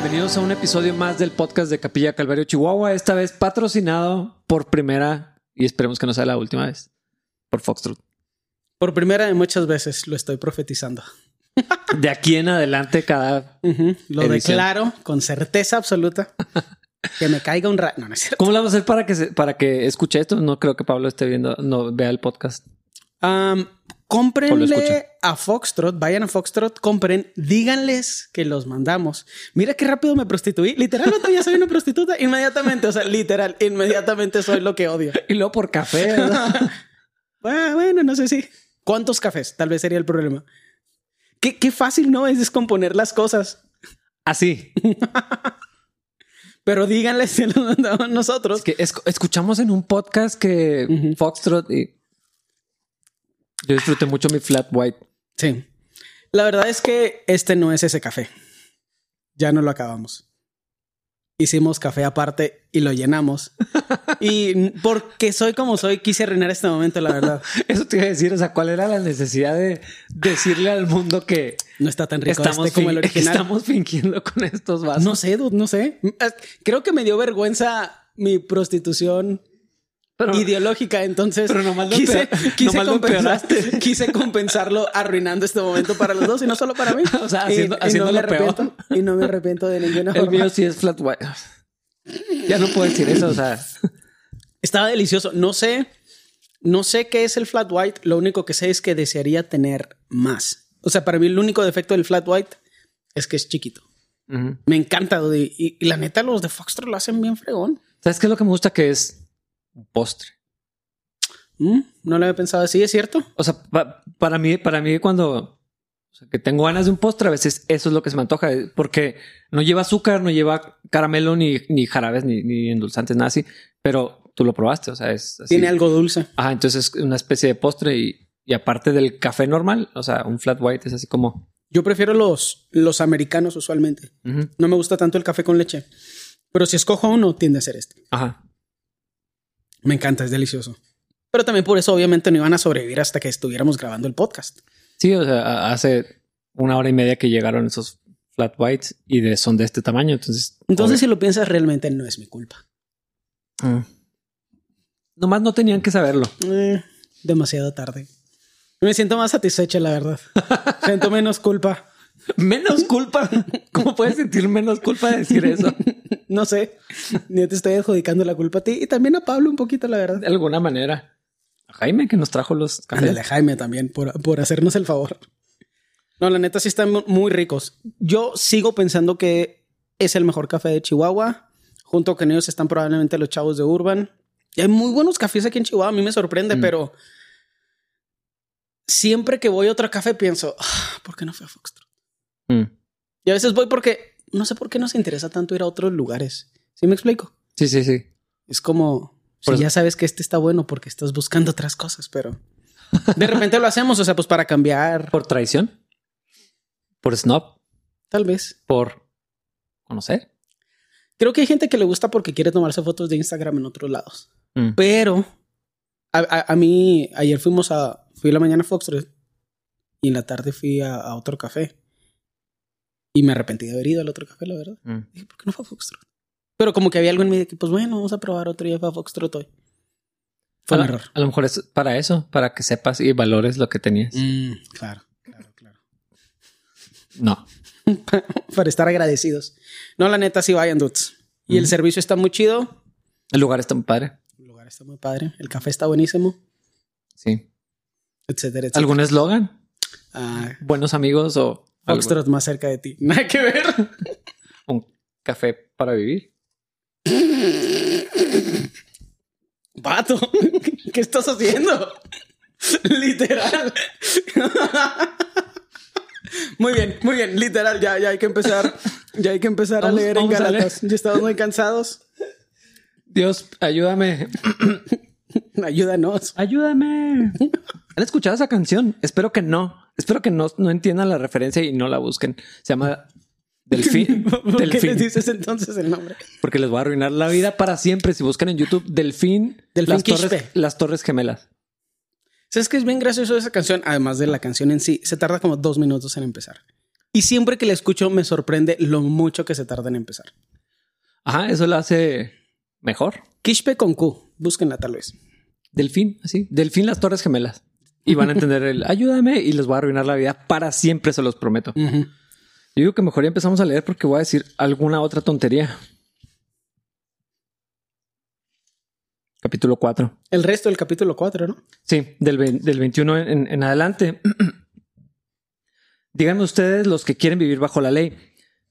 bienvenidos a un episodio más del podcast de Capilla Calvario Chihuahua, esta vez patrocinado por primera y esperemos que no sea la última vez por Foxtrot. Por primera de muchas veces lo estoy profetizando. De aquí en adelante cada Lo Edición. declaro con certeza absoluta. que me caiga un rayo. No, no es cierto. ¿Cómo lo vamos a hacer para que se- para que escuche esto? No creo que Pablo esté viendo, no vea el podcast. Lo cómprenle a Foxtrot, vayan a Foxtrot, compren, díganles que los mandamos. Mira qué rápido me prostituí. Literal, otro día soy una prostituta inmediatamente. O sea, literal, inmediatamente soy lo que odio. Y luego por café. Ah, bueno, no sé si. ¿Cuántos cafés? Tal vez sería el problema. Qué, qué fácil no es descomponer las cosas. Así. Pero díganles que los mandamos nosotros. Es que es- escuchamos en un podcast que. Foxtrot y yo disfruté mucho mi flat white. Sí. La verdad es que este no es ese café. Ya no lo acabamos. Hicimos café aparte y lo llenamos. y porque soy como soy, quise arruinar este momento, la verdad. Eso te iba a decir, o sea, ¿cuál era la necesidad de decirle al mundo que No está tan rico estamos, este como el original. estamos fingiendo con estos vasos? No sé, dude, no sé. Creo que me dio vergüenza mi prostitución pero, ideológica, entonces Pero nomás lo quise, quise, nomás lo compensar- empeoraste. quise compensarlo arruinando este momento para los dos y no solo para mí. O sea, Y- haciendo- y, no me arrepiento, peor. y no me arrepiento de ninguna el forma. mío sí es flat white. Ya no puedo decir eso, o sea, Estaba delicioso. No sé, no sé qué es el flat white. Lo único que sé es que desearía tener más. O sea, para mí el único defecto del flat white es que es chiquito. Me encanta dude. y, y la neta los de Foxtrot lo hacen bien fregón. ¿sabes qué es lo que me gusta? Que es un postre. Mm, no lo había pensado así, ¿es cierto? O sea, pa- para mí, para mí cuando o sea, que tengo ganas de un postre, a veces eso es lo que se me antoja, eh, porque no lleva azúcar, no lleva caramelo, ni, ni jarabes, ni, ni endulzantes, nada así. Pero tú lo probaste, o sea, es así. Tiene algo dulce. Ajá, entonces es una especie de postre y, y aparte del café normal, o sea, un flat white es así como... Yo prefiero los, los americanos usualmente. No me gusta tanto el café con leche. Pero si escojo uno, tiende a ser este. Ajá. Me encanta, es delicioso. Pero también por eso obviamente no iban a sobrevivir hasta que estuviéramos grabando el podcast. Sí, o sea, hace una hora y media que llegaron esos flat whites y de, son de este tamaño, entonces... Entonces, si lo piensas, realmente no es mi culpa. Mm. Nomás no tenían que saberlo. Eh, demasiado tarde. Me siento más satisfecha, la verdad. siento menos culpa. Menos culpa. ¿Cómo puedes sentir menos culpa de decir eso? No sé. Ni te estoy adjudicando la culpa a ti y también a Pablo un poquito, la verdad. De alguna manera. A Jaime que nos trajo los cafés. A Jaime también por, por hacernos el favor. No, la neta sí están mu- muy ricos. Yo sigo pensando que es el mejor café de Chihuahua. Junto con ellos están probablemente los chavos de Urban. Y hay muy buenos cafés aquí en Chihuahua. A mí me sorprende, Mm. pero siempre que voy a otro café pienso, "Ah, ¿por qué no fui a Foxtrot? Mm. Y a veces voy porque no sé por qué nos interesa tanto ir a otros lugares. ¿Sí me explico? Sí, sí, sí. Es como si ya sabes que este está bueno porque estás buscando otras cosas, pero de repente lo hacemos, o sea, pues para cambiar, ¿Por traición? ¿Por snob? tal vez. ¿Por conocer? Creo que hay gente que le gusta porque quiere tomarse fotos de Instagram en otros lados, Mm. pero a, a- a mí ayer fuimos a, fui a la mañana a Foxtrot y en la tarde fui a, a otro café y me arrepentí de haber ido al otro café, la verdad. Mm. Dije, ¿por qué no fue a Foxtrot? Pero como que había algo en mí de que, pues bueno, vamos a probar otro día fue a Foxtrot hoy. Fue un error. a lo mejor es para eso, para que sepas y valores lo que tenías. Mm, claro, claro, claro. No. para estar agradecidos. No, la neta, sí vayan, dudes. Y el servicio está muy chido. El lugar está muy padre. El lugar está muy padre. El café está buenísimo. Sí. Etcétera, etcétera. ¿Algún eslogan? Ah, ¿Buenos amigos o Foxtrot más cerca de ti. Nada que ver. un café para vivir? Vato, ¿qué estás haciendo? Literal. Muy bien, muy bien, literal. Ya, ya hay que empezar. Ya hay que empezar Vamos- a leer en a Galatas. Ya estamos muy cansados. Dios, ayúdame. Ayúdanos. Ayúdame. ¿Han escuchado esa canción? Espero que no. Espero que no, no entiendan la referencia y no la busquen. Se llama Delfín. ¿Por qué Delfín. les dices entonces el nombre? Porque les voy a arruinar la vida para siempre. Si buscan en YouTube Delfín, Delfín las, torres, las Torres Gemelas. ¿Sabes que es bien gracioso esa canción? Además de la canción en sí, se tarda como dos minutos en empezar. Y siempre que la escucho me sorprende lo mucho que se tarda en empezar. Ajá, eso la hace mejor. Kishpe con Q, búsquenla tal vez. Delfín, así. Delfín las Torres Gemelas. Y van a entender el ayúdame y les voy a arruinar la vida para siempre, se los prometo. Yo digo que mejor ya empezamos a leer porque voy a decir alguna otra tontería. Capítulo 4. El resto del capítulo 4, ¿no? Sí, del, del 21 en, en adelante. Díganme ustedes los que quieren vivir bajo la ley.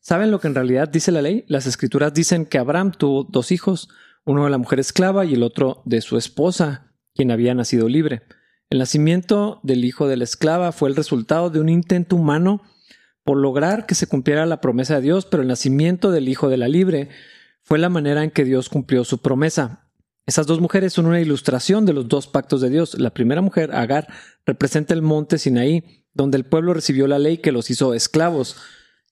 ¿Saben lo que en realidad dice la ley? Las escrituras dicen que Abraham tuvo dos hijos, uno de la mujer esclava y el otro de su esposa, quien había nacido libre. El nacimiento del hijo de la esclava fue el resultado de un intento humano por lograr que se cumpliera la promesa de Dios, pero el nacimiento del hijo de la libre fue la manera en que Dios cumplió su promesa. Esas dos mujeres son una ilustración de los dos pactos de Dios. La primera mujer, Agar, representa el monte Sinaí, donde el pueblo recibió la ley que los hizo esclavos.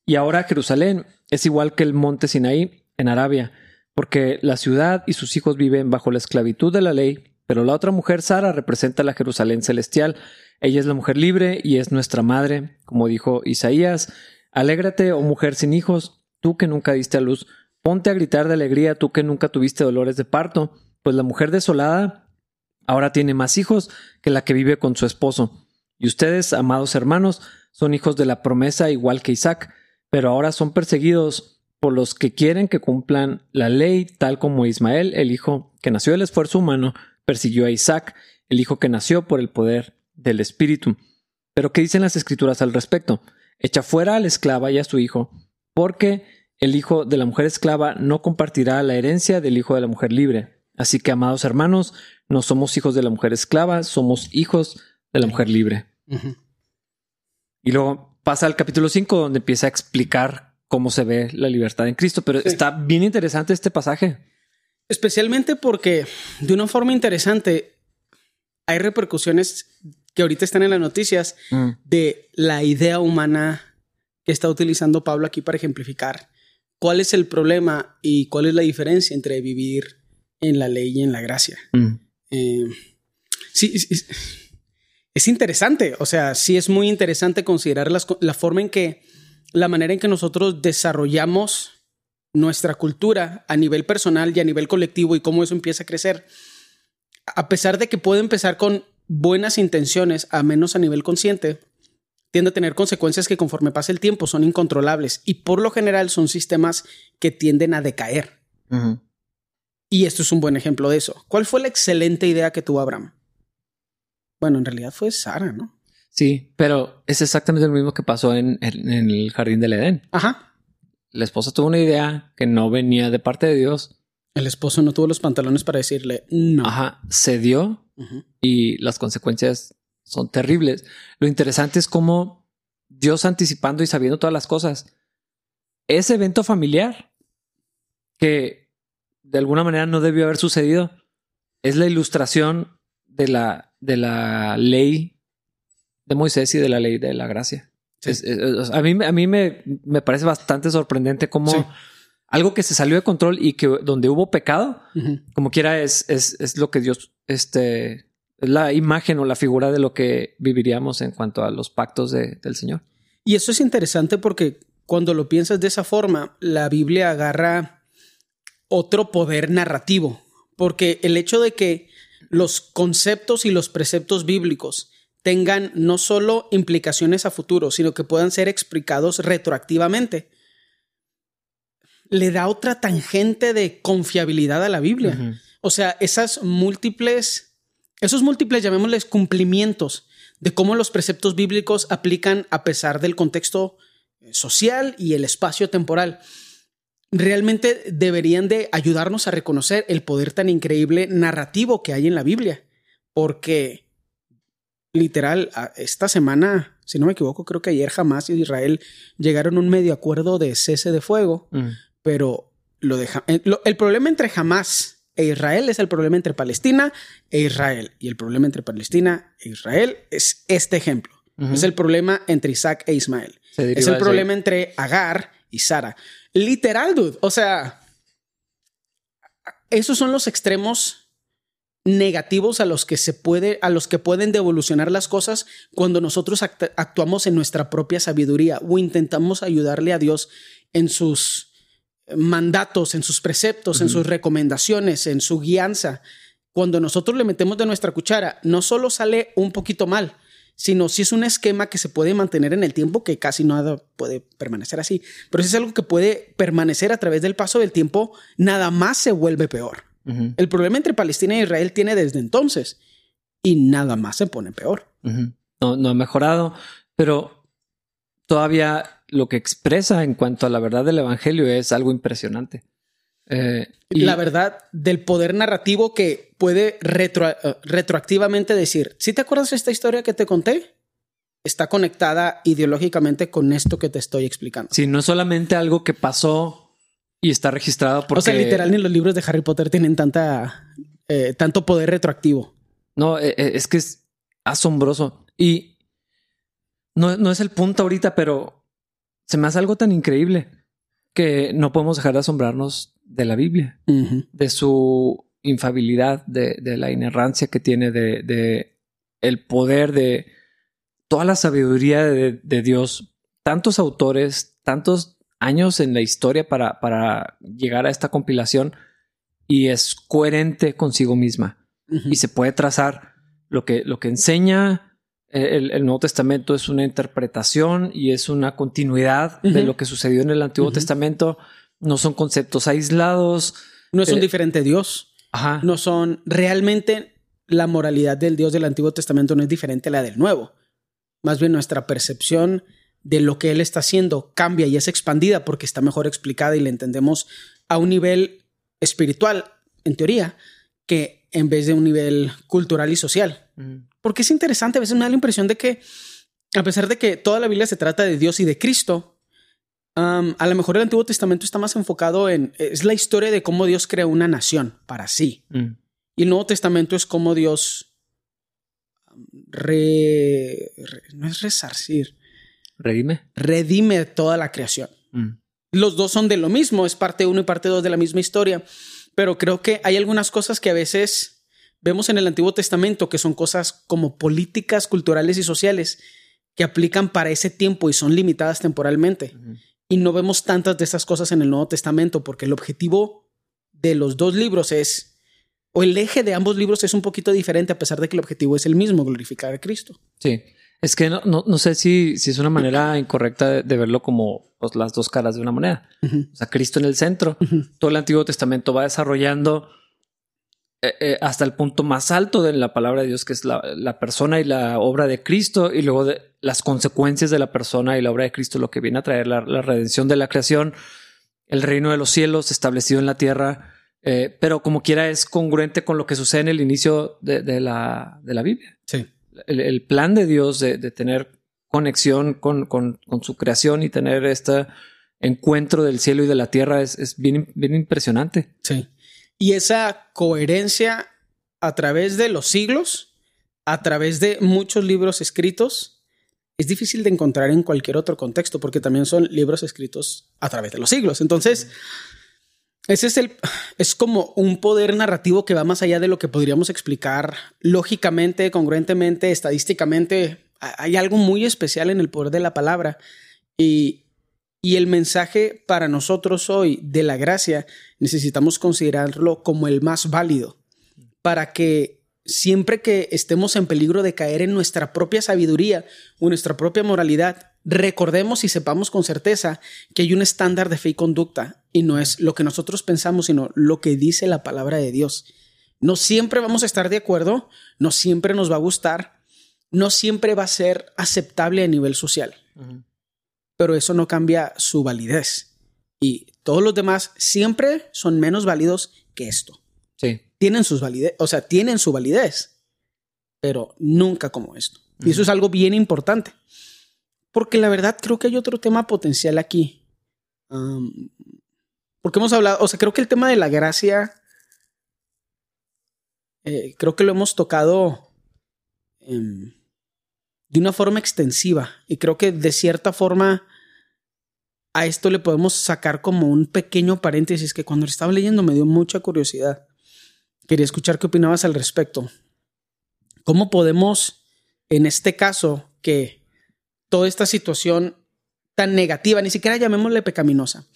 Y ahora Jerusalén es igual que el monte Sinaí en Arabia, porque la ciudad y sus hijos viven bajo la esclavitud de la ley, pero la otra mujer, Sara, representa la Jerusalén celestial. Ella es la mujer libre y es nuestra madre, como dijo Isaías. Alégrate, oh mujer sin hijos, tú que nunca diste a luz. Ponte a gritar de alegría, tú que nunca tuviste dolores de parto, pues la mujer desolada ahora tiene más hijos que la que vive con su esposo. Y ustedes, amados hermanos, son hijos de la promesa igual que Isaac, pero ahora son perseguidos por los que quieren que cumplan la ley, tal como Ismael, el hijo que nació del esfuerzo humano, persiguió a Isaac, el hijo que nació por el poder del Espíritu. Pero ¿qué dicen las escrituras al respecto? Echa fuera a la esclava y a su hijo, porque el hijo de la mujer esclava no compartirá la herencia del hijo de la mujer libre. Así que, amados hermanos, no somos hijos de la mujer esclava, somos hijos de la mujer libre. Y luego pasa al capítulo 5 donde empieza a explicar cómo se ve la libertad en Cristo. Pero Sí. está bien interesante este pasaje. Especialmente porque de una forma interesante hay repercusiones que ahorita están en las noticias de la idea humana que está utilizando Pablo aquí para ejemplificar cuál es el problema y cuál es la diferencia entre vivir en la ley y en la gracia. Mm. Eh, sí, es, es- es interesante. O sea, sí es muy interesante considerar las la forma en que, la manera en que nosotros desarrollamos nuestra cultura a nivel personal y a nivel colectivo y cómo eso empieza a crecer. A pesar de que puede empezar con buenas intenciones, a menos a nivel consciente, tiende a tener consecuencias que conforme pasa el tiempo son incontrolables y por lo general son sistemas que tienden a decaer. Y esto es un buen ejemplo de eso. ¿Cuál fue la excelente idea que tuvo Abraham? Bueno, en realidad fue Sara, ¿no? Sí, pero es exactamente lo mismo que pasó en, en- en el jardín del Edén. Ajá. La esposa tuvo una idea que no venía de parte de Dios. El esposo no tuvo los pantalones para decirle no. Ajá, se dio Ujú. y las consecuencias son terribles. Lo interesante es cómo Dios anticipando y sabiendo todas las cosas. Ese evento familiar que de alguna manera no debió haber sucedido es la ilustración de la, de la ley de Moisés y de la ley de la gracia. Sí. Es- es- es- a mí, a mí me, me parece bastante sorprendente cómo Sí. algo que se salió de control y que donde hubo pecado, como quiera, es, es, es lo que Dios, este, es la imagen o la figura de lo que viviríamos en cuanto a los pactos de- del Señor. Y eso es interesante porque cuando lo piensas de esa forma, la Biblia agarra otro poder narrativo. Porque el hecho de que los conceptos y los preceptos bíblicos tengan no solo implicaciones a futuro, sino que puedan ser explicados retroactivamente, le da otra tangente de confiabilidad a la Biblia. O sea, esas múltiples, esos múltiples, llamémosles cumplimientos de cómo los preceptos bíblicos aplican a pesar del contexto social y el espacio temporal. Realmente deberían de ayudarnos a reconocer el poder tan increíble narrativo que hay en la Biblia. Porque, literal, esta semana, si no me equivoco, creo que ayer jamás y Israel llegaron a un medio acuerdo de cese de fuego Mm. pero lo deja, el, lo- el problema entre Hamas e Israel es el problema entre Palestina e Israel. Y el problema entre Palestina e Israel es este ejemplo. Es el problema entre Isaac e Ismael. Es el de- problema entre Agar y Sara. Literal, dude. O sea, esos son los extremos negativos a los que se puede, a los que pueden devolucionar las cosas cuando nosotros actuamos en nuestra propia sabiduría o intentamos ayudarle a Dios en sus mandatos, en sus preceptos, en sus recomendaciones, en su guianza. Cuando nosotros le metemos de nuestra cuchara, no solo sale un poquito mal, sino si es un esquema que se puede mantener en el tiempo, que casi nada puede permanecer así, pero si es algo que puede permanecer a través del paso del tiempo, nada más se vuelve peor. El problema entre Palestina e Israel tiene desde entonces y nada más se pone peor. no, no ha mejorado, pero todavía lo que expresa en cuanto a la verdad del Evangelio es algo impresionante. Eh, la verdad del poder narrativo que puede eh, retroactivamente decir, si te acuerdas de esta historia que te conté? Está conectada ideológicamente con esto que te estoy explicando. Sí, no es solamente algo que pasó y está registrado porque... O sea, literal, ni los libros de Harry Potter tienen tanta, eh, tanto poder retroactivo. No, eh, eh, es que es asombroso. Y no, no es el punto ahorita, pero se me hace algo tan increíble que no podemos dejar de asombrarnos de la Biblia, de su infabilidad, de, de, la inerrancia que tiene, de, de, el poder de toda la sabiduría de, de Dios. Tantos autores, tantos años en la historia para, para llegar a esta compilación y es coherente consigo misma. Y se puede trazar lo que, lo que enseña eh, el, Nuevo Testamento es una interpretación y es una continuidad de lo que sucedió en el Antiguo Testamento. No son conceptos aislados. No es un eh, diferente Dios. Ajá. No son realmente la moralidad del Dios del Antiguo Testamento no es diferente a la del Nuevo. Más bien nuestra percepción de lo que él está haciendo cambia y es expandida porque está mejor explicada y le entendemos a un nivel espiritual, en teoría, que en vez de un nivel cultural y social. Porque es interesante, a veces me da la impresión de que, a pesar de que toda la Biblia se trata de Dios y de Cristo, a lo mejor el Antiguo Testamento está más enfocado en, es la historia de cómo Dios creó una nación para sí. Mm. Y el Nuevo Testamento es cómo Dios re, no es resarcir, Redime. Redime toda la creación. Mm. Los dos son de lo mismo, es parte uno y parte dos de la misma historia, pero creo que hay algunas cosas que a veces vemos en el Antiguo Testamento que son cosas como políticas, culturales y sociales que aplican para ese tiempo y son limitadas temporalmente. Y no vemos tantas de esas cosas en el Nuevo Testamento porque el objetivo de los dos libros es, o el eje de ambos libros es un poquito diferente a pesar de que el objetivo es el mismo, glorificar a Cristo. Sí. Es que no, no, no sé si, si, es una manera incorrecta de, verlo como pues, las dos caras de una moneda. O sea, Cristo en el centro. Todo el Antiguo Testamento va desarrollando eh, eh, hasta el punto más alto de la palabra de Dios, que es la, la, persona y la obra de Cristo, y luego de las consecuencias de la persona y la obra de Cristo, lo que viene a traer la, la redención de la creación, el reino de los cielos establecido en la tierra. Eh, pero como quiera es congruente con lo que sucede en el inicio de, de, la, de la Biblia. Sí el, plan de Dios de, tener conexión con, su creación y tener este encuentro del cielo y de la tierra es, bien, bien impresionante. Sí. Y esa coherencia a través de los siglos, a través de muchos libros escritos, es difícil de encontrar en cualquier otro contexto, porque también son libros escritos a través de los siglos. Entonces, ese es el, es como un poder narrativo que va más allá de lo que podríamos explicar lógicamente, congruentemente, estadísticamente. Hay algo muy especial en el poder de la palabra y, y el mensaje para nosotros hoy de la gracia necesitamos considerarlo como el más válido para que siempre que estemos en peligro de caer en nuestra propia sabiduría o nuestra propia moralidad, recordemos y sepamos con certeza que hay un estándar de fe y conducta y no es lo que nosotros pensamos, sino lo que dice la palabra de Dios. No siempre vamos a estar de acuerdo, no siempre nos va a gustar, no siempre va a ser aceptable a nivel social, pero eso no cambia su validez. Y todos los demás siempre son menos válidos que esto. Sí. Tienen sus validez, o sea, tienen su validez, pero nunca como esto. Y eso es algo bien importante. Porque la verdad creo que hay otro tema potencial aquí. porque hemos hablado, o sea, creo que el tema de la gracia, eh, creo que lo hemos tocado em, de una forma extensiva. Y creo que de cierta forma a esto le podemos sacar como un pequeño paréntesis que cuando estaba leyendo me dio mucha curiosidad. Quería escuchar qué opinabas al respecto. ¿Cómo podemos, en este caso, que toda esta situación tan negativa, ni siquiera llamémosle pecaminosa,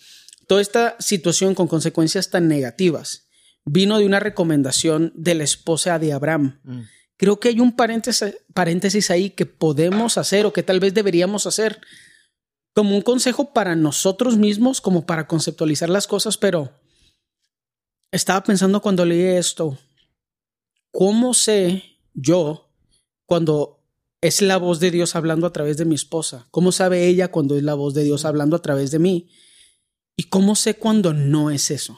toda esta situación con consecuencias tan negativas, vino de una recomendación de la esposa de Abraham. Mm. Creo que hay un paréntesis, paréntesis ahí que podemos hacer o que tal vez deberíamos hacer como un consejo para nosotros mismos, como para conceptualizar las cosas, pero estaba pensando cuando leí esto, ¿cómo sé yo cuando es la voz de Dios hablando a través de mi esposa? ¿Cómo sabe ella cuando es la voz de Dios hablando a través de mí? ¿Y cómo sé cuando no es eso?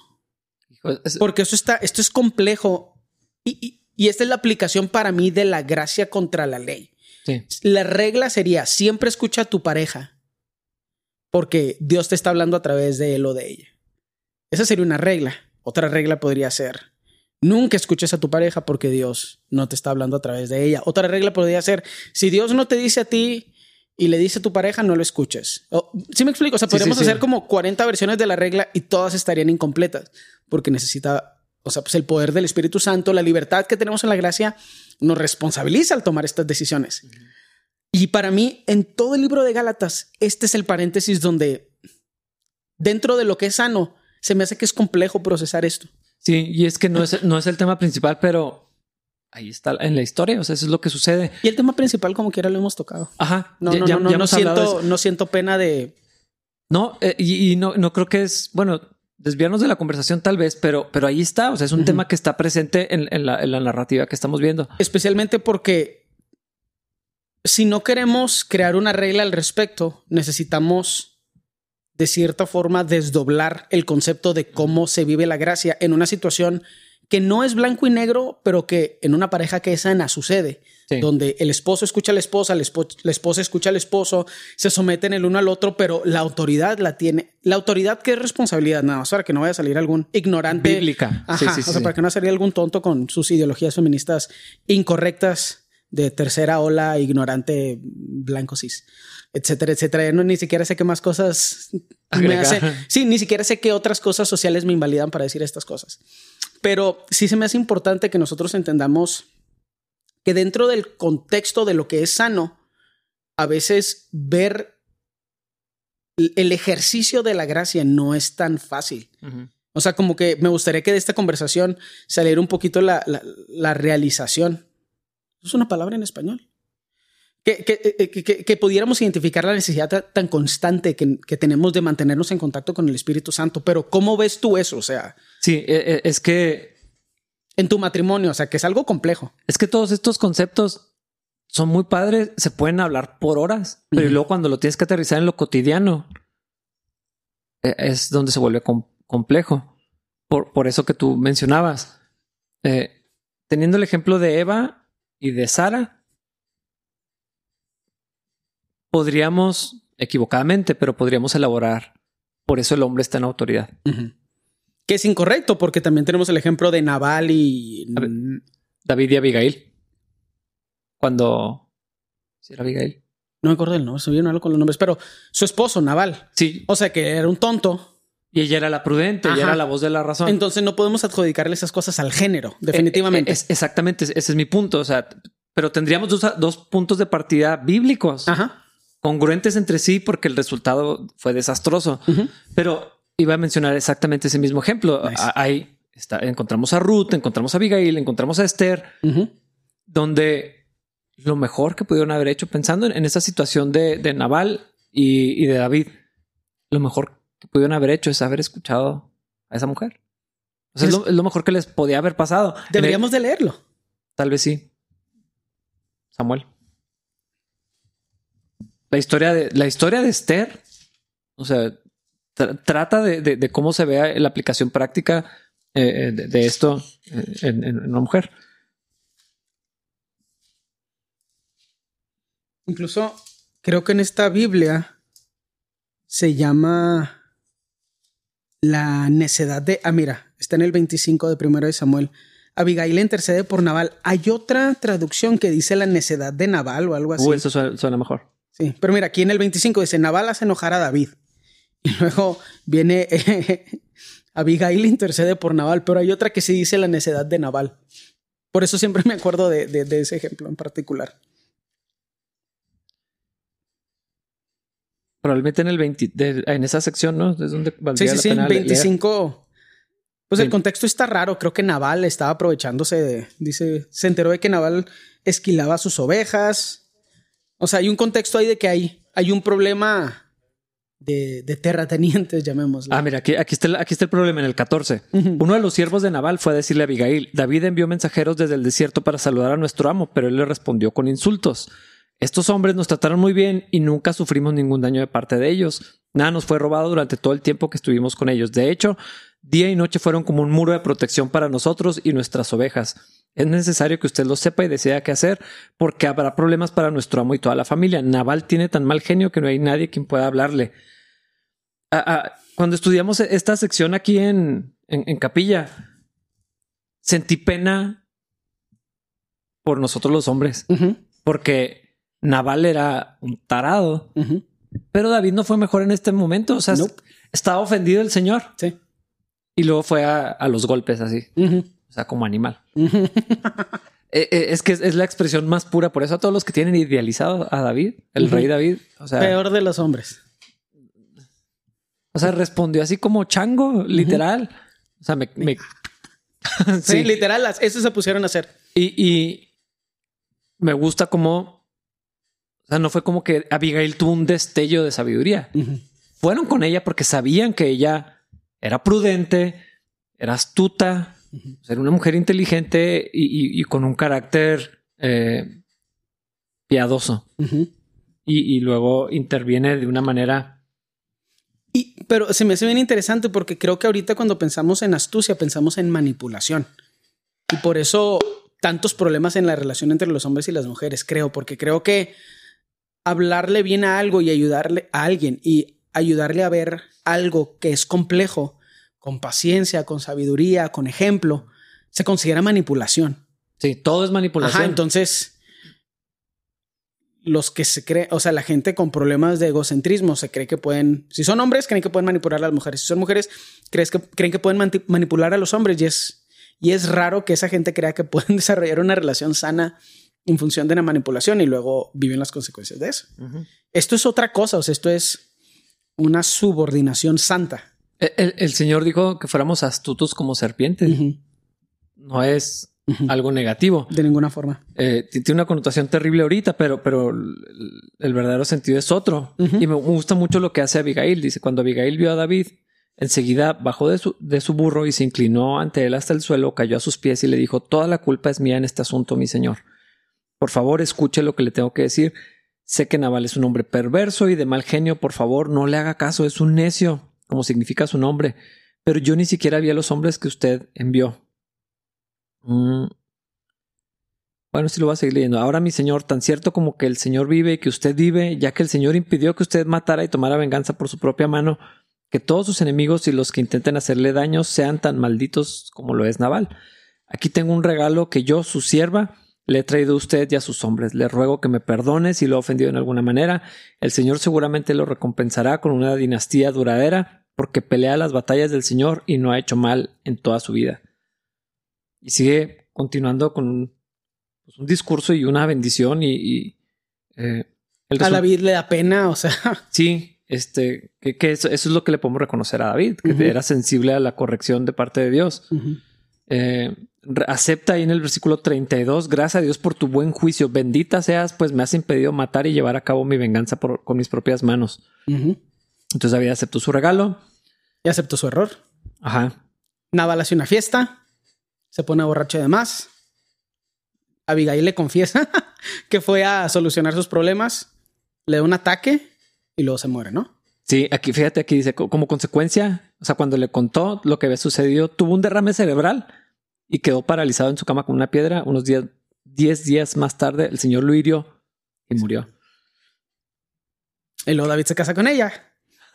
Porque eso está, esto es complejo y, y, esta es la aplicación para mí de la gracia contra la ley. La regla sería siempre escucha a tu pareja porque Dios te está hablando a través de él o de ella. Esa sería una regla. Otra regla podría ser nunca escuches a tu pareja porque Dios no te está hablando a través de ella. Otra regla podría ser si Dios no te dice a ti y le dice a tu pareja, no lo escuches. ¿Sí me explico? O sea, podríamos hacer como 40 versiones de la regla y todas estarían incompletas porque necesita, o sea, pues el poder del Espíritu Santo, la libertad que tenemos en la gracia, nos responsabiliza al tomar estas decisiones. Y para mí, en todo el libro de Gálatas, este es el paréntesis donde, dentro de lo que es sano, se me hace que es complejo procesar esto. Sí, y es que no es, no es el tema principal, pero ahí está en la historia, o sea, eso es lo que sucede. Y el tema principal, como quiera, lo hemos tocado. Ajá. No, no, no, no, no siento, no siento pena de. No, eh, y, no, no creo que es, bueno, desviarnos de la conversación tal vez, pero, pero ahí está, o sea, es un tema que está presente en, la, en la narrativa que estamos viendo. Especialmente porque si no queremos crear una regla al respecto, necesitamos de cierta forma desdoblar el concepto de cómo se vive la gracia en una situación que no es blanco y negro, pero que en una pareja que es sana sucede, donde el esposo escucha a la esposa, la, esposa escucha al esposo, se someten el uno al otro, pero la autoridad la tiene. La autoridad que es responsabilidad, nada más para que no vaya a salir algún ignorante. Bíblica. Ajá, o sea, para que no vaya algún tonto con sus ideologías feministas incorrectas de tercera ola, ignorante, blanco cis etcétera, etcétera. no, ni siquiera sé qué más cosas me hacen. Sí, ni siquiera sé qué otras cosas sociales me invalidan para decir estas cosas. Pero sí se me hace importante que nosotros entendamos que dentro del contexto de lo que es sano, a veces ver el ejercicio de la gracia no es tan fácil. O sea, como que me gustaría que de esta conversación saliera un poquito la, la realización. ¿Es una palabra en español? Eh, eh, que, que, pudiéramos identificar la necesidad tan constante que, tenemos de mantenernos en contacto con el Espíritu Santo. Pero ¿cómo ves tú eso? O sea... Sí, e, e, es que... En tu matrimonio, o sea, que es algo complejo. Es que todos estos conceptos son muy padres, se pueden hablar por horas, pero luego cuando lo tienes que aterrizar en lo cotidiano, es donde se vuelve complejo. Por, por, eso que tú mencionabas. Eh, teniendo el ejemplo de Eva y de Sara, podríamos, equivocadamente, pero podríamos elaborar. Por eso el hombre está en autoridad. Que es incorrecto, porque también tenemos el ejemplo de Naval y David y Abigail. Cuando. ¿Sí era Abigail? No me acuerdo del nombre, se vieron con los nombres, pero su esposo, Naval. Sí. O sea que era un tonto. Y ella era la prudente, ella era la voz de la razón. Entonces no podemos adjudicarle esas cosas al género, definitivamente. Eh, eh, exactamente, ese es mi punto. O sea, pero tendríamos dos, dos puntos de partida bíblicos. Ajá congruentes entre sí porque el resultado fue desastroso. Pero iba a mencionar exactamente ese mismo ejemplo. Ahí está, encontramos a Ruth, encontramos a Abigail, encontramos a Esther, donde lo mejor que pudieron haber hecho pensando en, esa situación de, de Naval y, de David, lo mejor que pudieron haber hecho es haber escuchado a esa mujer. es, lo, mejor que les podía haber pasado. Deberíamos de leerlo. Tal vez sí. Samuel la historia de la historia de Esther, o sea, trata de, cómo se vea la aplicación práctica eh, eh, de, esto eh, en, una mujer. Incluso creo que en esta Biblia se llama la necedad de. Ah, mira, está en el 25 de primero de Samuel. Abigail intercede por Naval. Hay otra traducción que dice la necedad de Naval o algo así. Uh, eso suena mejor. Sí, pero mira, aquí en el 25 dice, Naval hace enojar a David. Y luego viene Abigail intercede por Naval, pero hay otra que sí dice la necedad de Naval. Por eso siempre me acuerdo de, de ese ejemplo en particular. Probablemente en el 20, en esa sección, ¿no? Es donde valdría sí, sí, sí, 25. Pues el contexto está raro. Creo que Naval estaba aprovechándose de. Dice, se enteró de que Naval esquilaba sus ovejas. O sea, hay un contexto ahí de que hay, hay un problema de, de terratenientes, llamémoslo. Ah, mira, aquí, aquí, está el, aquí está el problema en el 14. Uno de los siervos de Naval fue a decirle a Abigail: David envió mensajeros desde el desierto para saludar a nuestro amo, pero él le respondió con insultos. Estos hombres nos trataron muy bien y nunca sufrimos ningún daño de parte de ellos. Nada nos fue robado durante todo el tiempo que estuvimos con ellos. De hecho, día y noche fueron como un muro de protección para nosotros y nuestras ovejas. Es necesario que usted lo sepa y decida qué hacer, porque habrá problemas para nuestro amo y toda la familia. Naval tiene tan mal genio que no hay nadie quien pueda hablarle. Ah, ah, cuando estudiamos esta sección aquí en, en Capilla, sentí pena por nosotros los hombres, porque Naval era un tarado. Pero David no fue mejor en este momento. O sea, estaba ofendido el señor. Sí. Y luego fue a, los golpes así. O sea, como animal. Eh, eh, es que es, la expresión más pura. Por eso a todos los que tienen idealizado a David, el rey David. O sea, peor de los hombres. O sea, respondió así como chango, literal. O sea, me. sí. literal, eso se pusieron a hacer. Y, y me gusta como o sea, no fue como que Abigail tuvo un destello de sabiduría. Fueron con ella porque sabían que ella era prudente, era astuta, era una mujer inteligente y, con un carácter eh, piadoso. y, luego interviene de una manera. Y, pero se me hace bien interesante porque creo que ahorita cuando pensamos en astucia pensamos en manipulación. Y por eso tantos problemas en la relación entre los hombres y las mujeres, creo, porque creo que hablarle bien a algo y ayudarle a alguien y ayudarle a ver algo que es complejo con paciencia, con sabiduría, con ejemplo, se considera manipulación. Sí, todo es manipulación. Ajá, entonces los que se creen, o sea, la gente con problemas de egocentrismo se cree que pueden, si son hombres, creen que pueden manipular a las mujeres. Si son mujeres, crees que, creen que pueden manipular a los hombres y es, y es raro que esa gente crea que pueden desarrollar una relación sana en función de la manipulación y luego viven las consecuencias de eso. Esto es otra cosa, o sea, esto es una subordinación santa. El, Señor dijo que fuéramos astutos como serpientes. No es algo negativo. De ninguna forma. Eh, tiene una connotación terrible ahorita, pero, pero el, verdadero sentido es otro. Y me gusta mucho lo que hace Abigail. Dice, cuando Abigail vio a David, enseguida bajó de su, de su burro y se inclinó ante él hasta el suelo, cayó a sus pies y le dijo, toda la culpa es mía en este asunto, mi señor. Por favor, escuche lo que le tengo que decir. Sé que Naval es un hombre perverso y de mal genio. Por favor, no le haga caso. Es un necio, como significa su nombre. Pero yo ni siquiera vi a los hombres que usted envió. Mm. Bueno, sí lo voy a seguir leyendo. Ahora, mi señor, tan cierto como que el señor vive y que usted vive, ya que el señor impidió que usted matara y tomara venganza por su propia mano, que todos sus enemigos y los que intenten hacerle daño sean tan malditos como lo es Naval. Aquí tengo un regalo que yo, su sierva, le he traído a usted y a sus hombres. Le ruego que me perdone si lo he ofendido en alguna manera. El Señor seguramente lo recompensará con una dinastía duradera, porque pelea las batallas del Señor y no ha hecho mal en toda su vida. Y sigue continuando con un, pues, discurso y una bendición y... Eh, a David le da pena, o sea... Sí, este, que, eso, es lo que le podemos reconocer a David, que era sensible a la corrección de parte de Dios acepta ahí en el versículo 32, gracias a Dios por tu buen juicio, bendita seas, pues me has impedido matar y llevar a cabo mi venganza con mis propias manos. Entonces David aceptó su regalo. Y aceptó su error. Ajá. Naval hace una fiesta, se pone borracho de más. Abigail le confiesa que fue a solucionar sus problemas, le da un ataque y luego se muere, ¿no? Sí, aquí fíjate, aquí dice como consecuencia, o sea, cuando le contó lo que había sucedido, tuvo un derrame cerebral y quedó paralizado en su cama con una piedra. Unos días, diez días más tarde, el señor lo hirió y murió. Y luego David se casa con ella.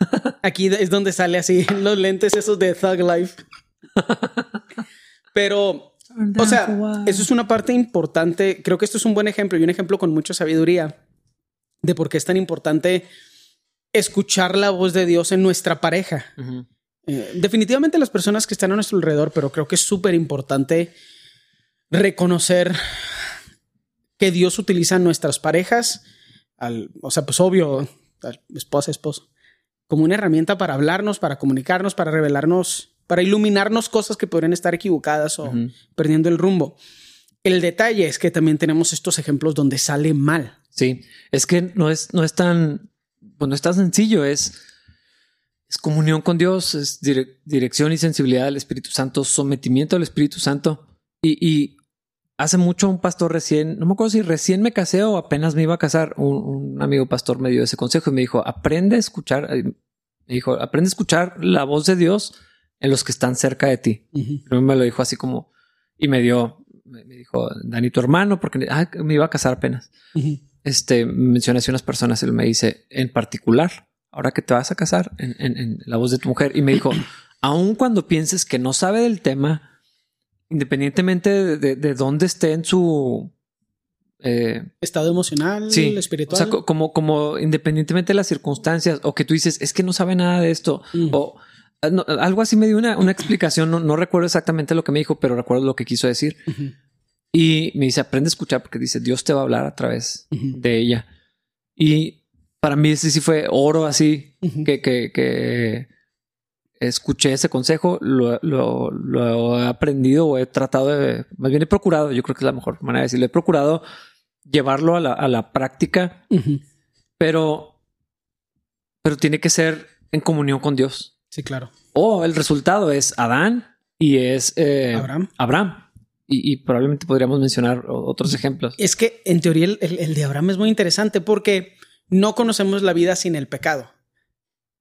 Aquí es donde sale así los lentes esos de Thug Life. Pero, o sea, eso es una parte importante. Creo que esto es un buen ejemplo y un ejemplo con mucha sabiduría de por qué es tan importante escuchar la voz de Dios en nuestra pareja. Eh, definitivamente las personas que están a nuestro alrededor, pero creo que es súper importante reconocer que Dios utiliza nuestras parejas, al, o sea, pues obvio, esposa, esposo, como una herramienta para hablarnos, para comunicarnos, para revelarnos, para iluminarnos cosas que podrían estar equivocadas o perdiendo el rumbo. El detalle es que también tenemos estos ejemplos donde sale mal. Sí, es que no es, no es tan, pues no es tan sencillo, es, es comunión con Dios, es dirección y sensibilidad al Espíritu Santo, sometimiento al Espíritu Santo. Y, hace mucho un pastor recién, no me acuerdo si recién me casé o apenas me iba a casar, un, amigo pastor me dio ese consejo y me dijo, aprende a escuchar, me dijo, aprende a escuchar la voz de Dios en los que están cerca de ti. me lo dijo así como, y me dio, me, dijo, Dani, tu hermano, porque ah, me iba a casar apenas. Este mencioné a unas personas. Él me dice, en particular, ahora que te vas a casar, en, la voz de tu mujer. Y me dijo, aun cuando pienses que no sabe del tema, independientemente de, dónde esté en su eh, estado emocional, espiritual. O sea, como, como independientemente de las circunstancias, o que tú dices, es que no sabe nada de esto, o Ah, algo así me dio una, explicación. No, recuerdo exactamente lo que me dijo, pero recuerdo lo que quiso decir. Y me dice, aprende a escuchar porque dice, Dios te va a hablar a través de ella. Y para mí ese sí fue oro así, que, que, escuché ese consejo, lo, he aprendido o he tratado de, más bien he procurado, yo creo que es la mejor manera de decirlo, he procurado llevarlo a la, a la práctica, pero, pero tiene que ser en comunión con Dios. Sí, claro. O el resultado es Adán y es eh, Abraham. Abraham. Y, probablemente podríamos mencionar otros ejemplos. Es que en teoría el, de Abraham es muy interesante porque no conocemos la vida sin el pecado.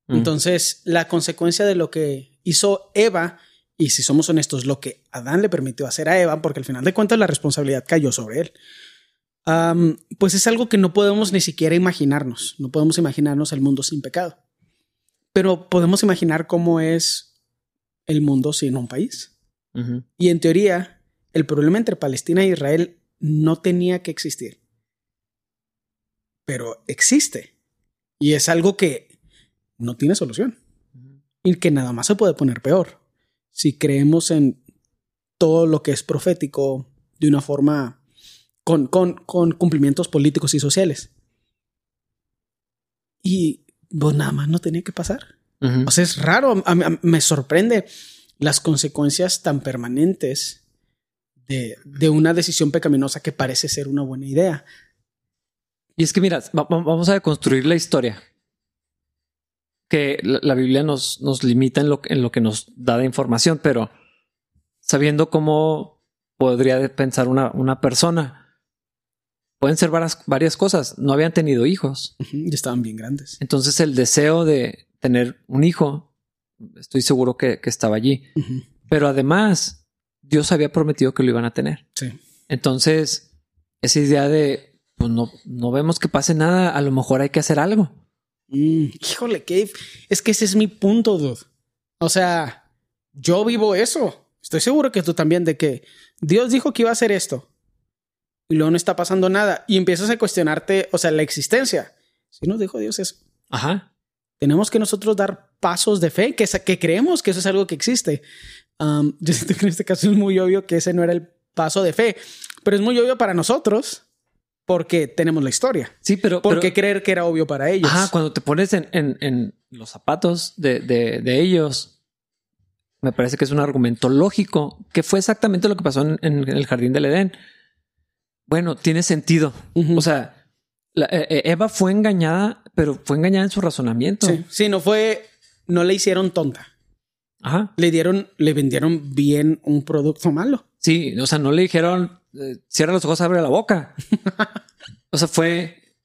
Mm. Entonces, la consecuencia de lo que hizo Eva, y si somos honestos, lo que Adán le permitió hacer a Eva, porque al final de cuentas la responsabilidad cayó sobre él, pues es algo que no podemos ni siquiera imaginarnos. No podemos imaginarnos el mundo sin pecado. Pero podemos imaginar cómo es el mundo sin un país. Y en teoría, el problema entre Palestina e Israel no tenía que existir. Pero existe. Y es algo que no tiene solución. Y que nada más se puede poner peor. Si creemos en todo lo que es profético de una forma con, con, con cumplimientos políticos y sociales. Y pues nada más no tenía que pasar. O sea, es raro, me sorprende las consecuencias tan permanentes de, de, una decisión pecaminosa que parece ser una buena idea. Y es que mira, vamos a construir la historia. Que la, Biblia nos, nos limita en lo, en lo que nos da de información, pero sabiendo cómo podría pensar una, una persona, pueden ser varias, varias cosas. No habían tenido hijos. Y estaban bien grandes. Entonces el deseo de tener un hijo, estoy seguro que, estaba allí. Pero además, Dios había prometido que lo iban a tener. Sí. Entonces, esa idea de, pues no, no vemos que pase nada, a lo mejor hay que hacer algo. Mm, híjole, Cave, es que ese es mi punto, dude. O sea, yo vivo eso. Estoy seguro que tú también, de que Dios dijo que iba a hacer esto y luego no está pasando nada y empiezas a cuestionarte, o sea, la existencia. Si nos dijo Dios eso. Ajá. Tenemos que nosotros dar pasos de fe, que, que creemos que eso es algo que existe. yo siento que en este caso es muy obvio que ese no era el paso de fe, pero es muy obvio para nosotros porque tenemos la historia. Sí, pero... ¿Por qué creer que era obvio para ellos? Ajá, cuando te pones en, en, los zapatos de, de, de, ellos, me parece que es un argumento lógico, que fue exactamente lo que pasó en, en el jardín del Edén bueno, tiene sentido. O sea, eh, eh, Eva fue engañada, pero fue engañada en su razonamiento. Sí, sí, no fue, no le hicieron tonta. Ajá. Le dieron, le vendieron bien un producto malo. Sí, o sea, no le dijeron, eh, cierra los ojos, abre la boca. o sea, fue,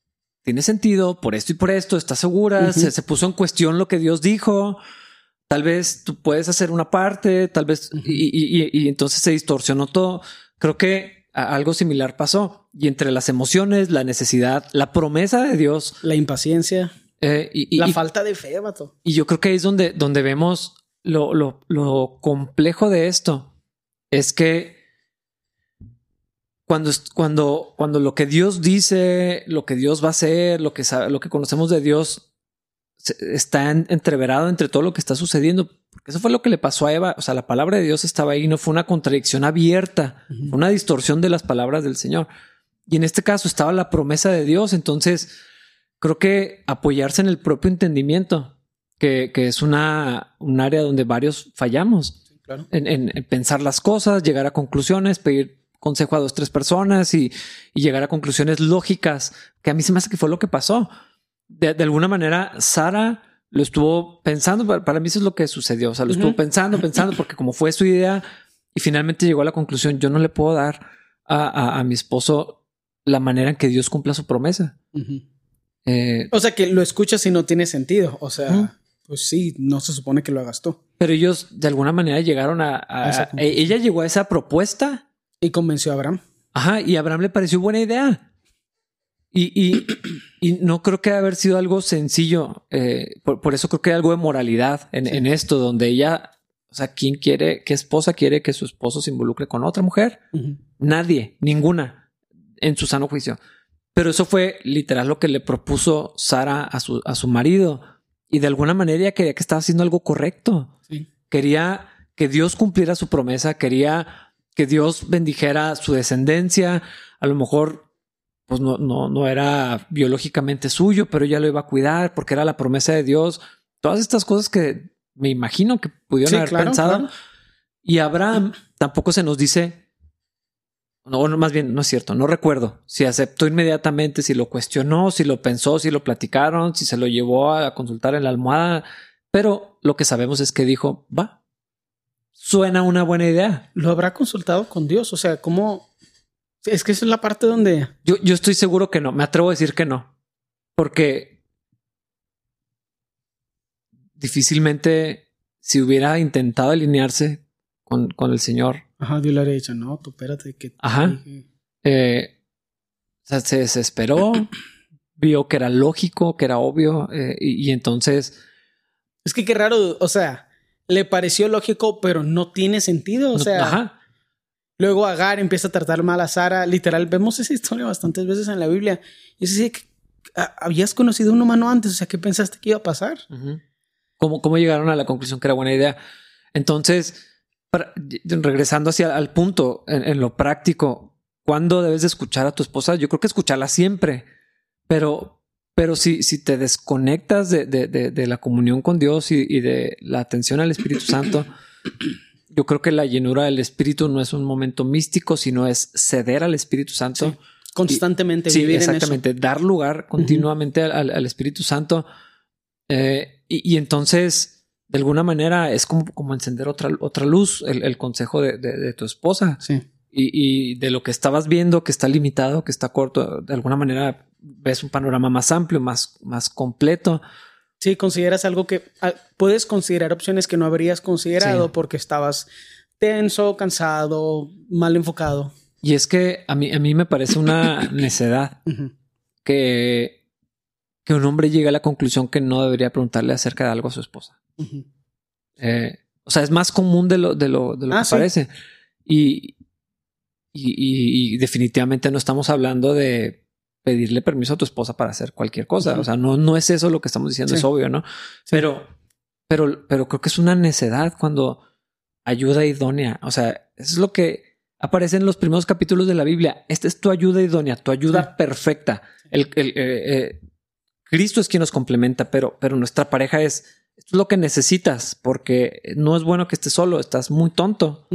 tiene sentido por esto y por esto, está segura, se, puso en cuestión lo que Dios dijo. Tal vez tú puedes hacer una parte, tal vez, y entonces se distorsionó todo. Creo que algo similar pasó. Y entre las emociones, la necesidad, la promesa de Dios, la impaciencia, eh, y, la falta de fe, vato. Y yo creo que ahí es donde, donde vemos lo, lo, lo complejo de esto. Es que cuando, cuando, cuando lo que Dios dice, lo que Dios va a hacer, lo que, lo que conocemos de Dios está entreverado entre todo lo que está sucediendo, Porque eso fue lo que le pasó a Eva. O sea, la palabra de Dios estaba ahí, no fue una contradicción abierta, una distorsión de las palabras del Señor. Y en este caso estaba la promesa de Dios. Entonces, creo que apoyarse en el propio entendimiento, que, que es una, un área donde varios fallamos Sí, claro. en, en- en pensar las cosas, llegar a conclusiones, pedir consejo a dos, tres personas y, y llegar a conclusiones lógicas, que a mí se me hace que fue lo que pasó. De, de alguna manera, Sara lo estuvo pensando, para, para mí eso es lo que sucedió, o sea, lo estuvo pensando, pensando, porque como fue su idea y finalmente llegó a la conclusión, yo no le puedo dar a, a- a mi esposo la manera en que Dios cumpla su promesa. Eh, O sea, que lo escuchas y no tiene sentido. O sea, pues sí, no se supone que lo hagas tú. pero ellos de alguna manera llegaron a... a- conclusión. ella llegó a esa propuesta Y convenció a Abraham. Ajá, y a Abraham le pareció buena idea. Y, y, y no creo que haber sido algo sencillo. eh, por, por eso creo que hay algo de moralidad en, en esto, donde ella, o sea, ¿quién quiere, qué esposa quiere que su esposo se involucre con otra mujer? Nadie, ninguna, en su sano juicio. Pero eso fue literal lo que le propuso Sara a su, a su marido. Y de alguna manera ella quería que estaba haciendo algo correcto Sí. quería que Dios cumpliera su promesa, quería que Dios bendijera su descendencia. A lo mejor, pues no, no, no era biológicamente suyo, pero ella lo iba a cuidar porque era la promesa de Dios. Todas estas cosas que me imagino que pudieron Sí, haber claro, pensado. claro. Y Abraham tampoco se nos dice, no, no, más bien, no es cierto, no recuerdo si aceptó inmediatamente, si lo cuestionó, si lo pensó, si lo platicaron, si se lo llevó a consultar en la almohada, pero lo que sabemos es que dijo, va, suena una buena idea. Lo habrá consultado con Dios. O sea, ¿cómo? Es que esa es la parte donde. Yo, yo estoy seguro que no, me atrevo a decir que no, porque difícilmente si hubiera intentado alinearse con, con el Señor, Ajá, Dios le habría dicho, no, tú espérate. Que te Ajá. dije". eh, o sea, se desesperó, vio que era lógico, que era obvio, eh, y, y entonces Es que qué raro. O sea, le pareció lógico, pero no tiene sentido. O sea, ajá, luego Agar empieza a tratar mal a Sara. Literal, vemos esa historia bastantes veces en la Biblia. Y es así que ah, habías conocido a un humano antes. O sea, ¿qué pensaste que iba a pasar? ¿Cómo, cómo llegaron a la conclusión que era buena idea? Entonces, para- regresando hacia al punto en, en lo práctico, ¿cuándo debes de escuchar a tu esposa? Yo creo que escucharla siempre, pero, pero si, si te desconectas de, de- de- de la comunión con Dios y, y de la atención al Espíritu Santo, yo creo que la llenura del Espíritu no es un momento místico, sino es ceder al Espíritu Santo. Sí. Constantemente Sí, exactamente. Dar lugar continuamente al, al- al Espíritu Santo. Eh, y, y entonces, de alguna manera, es como, como encender otra, otra luz, el, el consejo de, tu esposa. Sí. Y, y de lo que estabas viendo, que está limitado, que está corto, de alguna manera ves un panorama más amplio, más, más completo. Sí, consideras algo que ah, puedes considerar opciones que no habrías considerado Sí. porque estabas tenso, cansado, mal enfocado. Y es que a mí, a mí me parece una necedad que, que un hombre llegue a la conclusión que no debería preguntarle acerca de algo a su esposa. Eh, o sea, es más común de lo, de lo, de lo Ah, que sí. parece. Y, y, y- y definitivamente no estamos hablando de pedirle permiso a tu esposa para hacer cualquier cosa. O sea, no, no es eso lo que estamos diciendo, Sí. es obvio, ¿no? Pero, pero, pero creo que es una necedad cuando ayuda idónea. O sea, eso es lo que aparece en los primeros capítulos de la Biblia. Esta es tu ayuda idónea, tu ayuda Sí. perfecta. El, el, eh, eh, Cristo es quien nos complementa, pero, pero nuestra pareja es, esto es lo que necesitas, porque no es bueno que estés solo, estás muy tonto.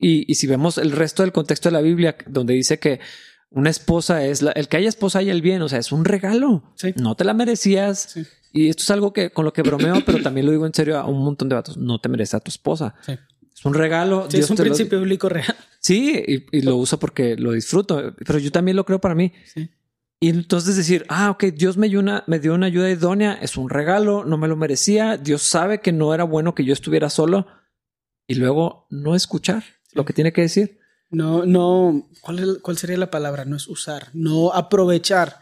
Y, y si vemos el resto del contexto de la Biblia, donde dice que una esposa es la- el que haya esposa haya el bien, o sea, es un regalo. Sí. No te la merecías. Sí. Y esto es algo que con lo que bromeo, pero también lo digo en serio a un montón de vatos. No te mereces a tu esposa. Sí. Es un regalo. Es un lo- principio bíblico real. Sí, y, y lo uso porque lo disfruto, pero yo también lo creo para mí. Y entonces decir, ah, ok, Dios me dio, una, me dio una ayuda idónea, es un regalo, no me lo merecía, Dios sabe que no era bueno que yo estuviera solo y luego no escuchar lo que tiene que decir. No, no. ¿cuál, es- ¿Cuál sería la palabra? No es usar, no aprovechar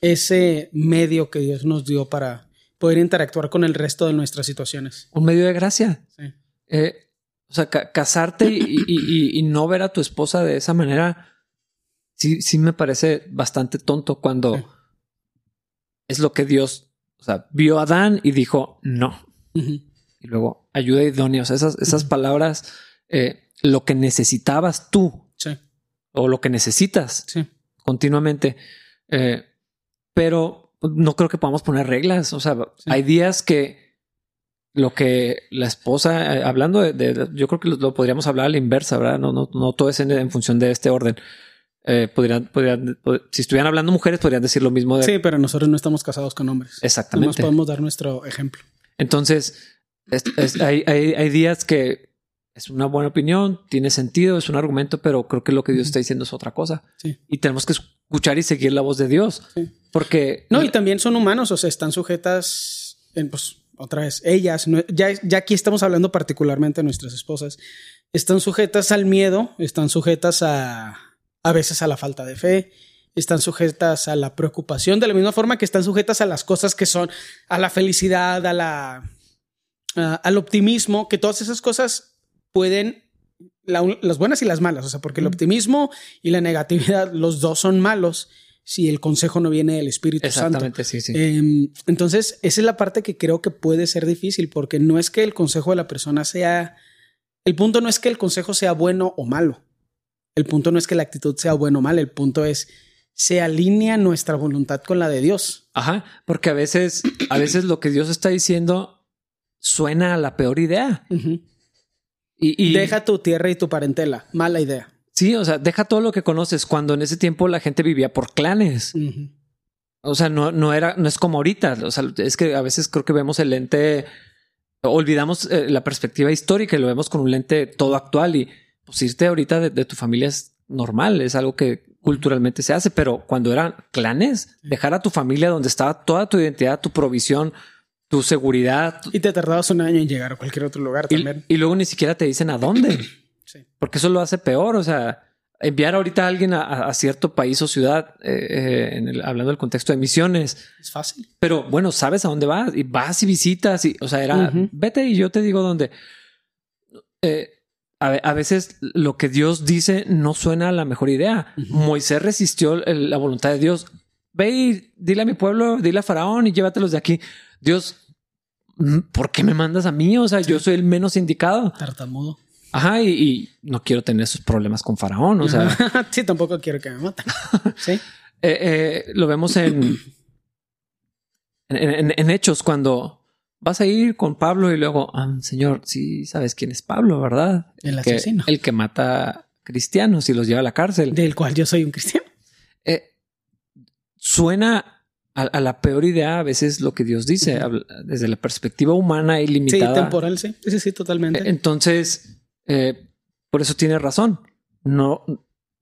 ese medio que Dios nos dio para poder interactuar con el resto de nuestras situaciones. Un medio de gracia. Sí. Eh, o sea, ca- casarte y, y- y- y no ver a tu esposa de esa manera, sí, sí me parece bastante tonto cuando Sí. es lo que Dios, o sea, vio a Adán y dijo, no. Y luego ayuda idónea. O sea, esas, esas palabras, eh, lo que necesitabas tú Sí, o lo que necesitas sí. continuamente. Eh, pero no creo que podamos poner reglas. O sea, Sí. hay días que lo que la esposa, eh, hablando de, de- yo creo que lo, lo podríamos hablar a la inversa, ¿verdad? No, no, no todo es en, en función de este orden. Eh, podrían, podrían, pod- si estuvieran hablando mujeres, podrían decir lo mismo de Sí, pero nosotros no estamos casados con hombres. Exactamente. podemos dar nuestro ejemplo. Entonces, es- es- hay, hay, hay días que es una buena opinión, tiene sentido, es un argumento, pero creo que lo que Dios está diciendo es otra cosa. Sí. Y tenemos que escuchar y seguir la voz de Dios. Sí. Porque No, y también son humanos, o sea, están sujetas, en, pues, otra vez, ellas, no- ya, ya aquí estamos hablando particularmente de nuestras esposas, están sujetas al miedo, están sujetas a, a veces a la falta de fe, están sujetas a la preocupación, de la misma forma que están sujetas a las cosas que son, a la felicidad, a la, a- al optimismo, que todas esas cosas pueden, la- las buenas y las malas, o sea, porque el optimismo y la negatividad, los dos son malos si el consejo no viene del Espíritu Santo. exactamente, sí, sí. Eh, entonces, esa es la parte que creo que puede ser difícil, porque no es que el consejo de la persona sea. El punto no es que el consejo sea bueno o malo. El punto no es que la actitud sea buena o mala. El punto es se alinea nuestra voluntad con la de Dios. Ajá, porque a veces, a veces lo que Dios está diciendo suena a la peor idea. Ujú. Y, y Deja tu tierra y tu parentela. Mala idea. sí, o sea, deja todo lo que conoces. Cuando en ese tiempo la gente vivía por clanes. O sea, no, no era, no es como ahorita. O sea, es que a veces creo que vemos el lente, olvidamos eh, la perspectiva histórica y lo vemos con un lente todo actual. Y pues irte ahorita de, de tu familia es normal, es algo que culturalmente se hace, pero cuando eran clanes, dejar a tu familia donde estaba toda tu identidad, tu provisión, tu seguridad, Y te tardabas un año en llegar a cualquier otro lugar y, también. y luego ni siquiera te dicen a dónde, Sí. porque eso lo hace peor. O sea, enviar ahorita a alguien a, cierto país o ciudad, eh, eh, en el- hablando del contexto de misiones, Es fácil. pero bueno, sabes a dónde vas y vas y visitas y, o sea, era vete y yo te digo dónde. Eh, a, ve- a veces lo que Dios dice no suena a la mejor idea. Moisés resistió el- la voluntad de Dios. Ve y dile a mi pueblo, dile a Faraón y llévatelos de aquí. Dios, ¿por qué me mandas a mí? O sea, yo soy el menos indicado. Tartamudo. Ajá, y, y no quiero tener esos problemas con Faraón. O sea, sí, tampoco quiero que me maten. Sí. Eh, eh, lo vemos en, en, en- en hechos cuando vas a ir con Pablo y luego, "Ah, señor, sí sabes quién es Pablo, ¿verdad? El que, asesino. el que mata cristianos y los lleva a la cárcel. Del cual yo soy un cristiano. Eh, suena a, a la peor idea a veces lo que Dios dice, desde la perspectiva humana y Sí, limitada. temporal, sí. Sí, sí, totalmente. Eh, Entonces, eh, por eso tiene razón. No,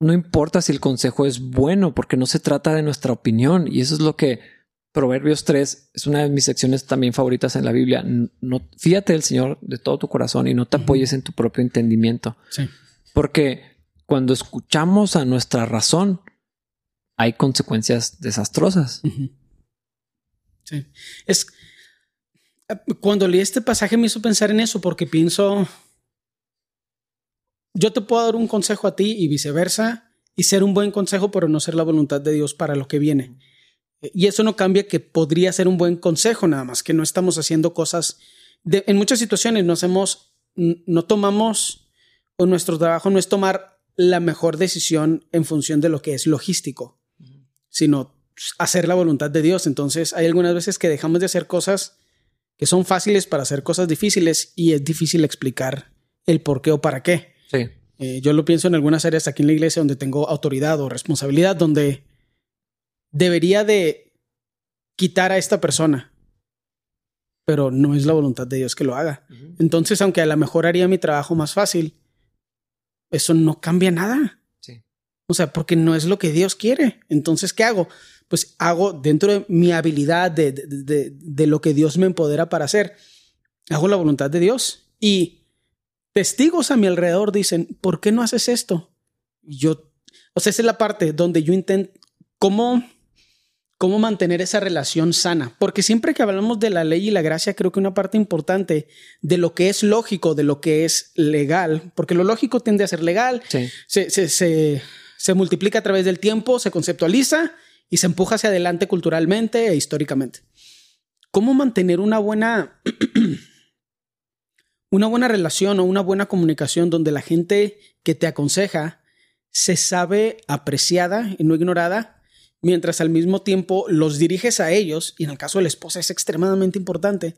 no importa si el consejo es bueno, porque no se trata de nuestra opinión. Y eso es lo que Proverbios 3 es una de mis secciones también favoritas en la Biblia. No, fíjate del Señor de todo tu corazón y no te apoyes en tu propio entendimiento. Sí. Porque cuando escuchamos a nuestra razón, hay consecuencias desastrosas. Sí. Es. Cuando leí este pasaje me hizo pensar en eso porque pienso. Yo te puedo dar un consejo a ti y viceversa, y ser un buen consejo, pero no ser la voluntad de Dios para lo que viene. Y eso no cambia que podría ser un buen consejo, nada más que no estamos haciendo cosas. de- en muchas situaciones no hacemos, no tomamos, o nuestro trabajo no es tomar la mejor decisión en función de lo que es logístico sino hacer la voluntad de Dios. Entonces hay algunas veces que dejamos de hacer cosas que son fáciles para hacer cosas difíciles y es difícil explicar el por qué o para qué. Sí. Eh, yo lo pienso en algunas áreas aquí en la iglesia donde tengo autoridad o responsabilidad, donde debería de quitar a esta persona, pero no es la voluntad de Dios que lo haga. Entonces, aunque a lo mejor haría mi trabajo más fácil, eso no cambia nada. Sí. O sea, porque no es lo que Dios quiere. Entonces, ¿qué hago? Pues hago dentro de mi habilidad, de, de, de- de lo que Dios me empodera para hacer, hago la voluntad de Dios. Y testigos a mi alrededor dicen, ¿por qué no haces esto? Yo, o sea, esa es la parte donde yo intento, ¿cómo, cómo mantener esa relación sana? Porque siempre que hablamos de la ley y la gracia, creo que una parte importante de lo que es lógico, de lo que es legal, porque lo lógico tiende a ser legal, Sí. se, se, se, se multiplica a través del tiempo, se conceptualiza y se empuja hacia adelante culturalmente e históricamente. ¿Cómo mantener una buena, una buena relación o una buena comunicación donde la gente que te aconseja se sabe apreciada y no ignorada, mientras al mismo tiempo los diriges a ellos, y en el caso de la esposa es extremadamente importante,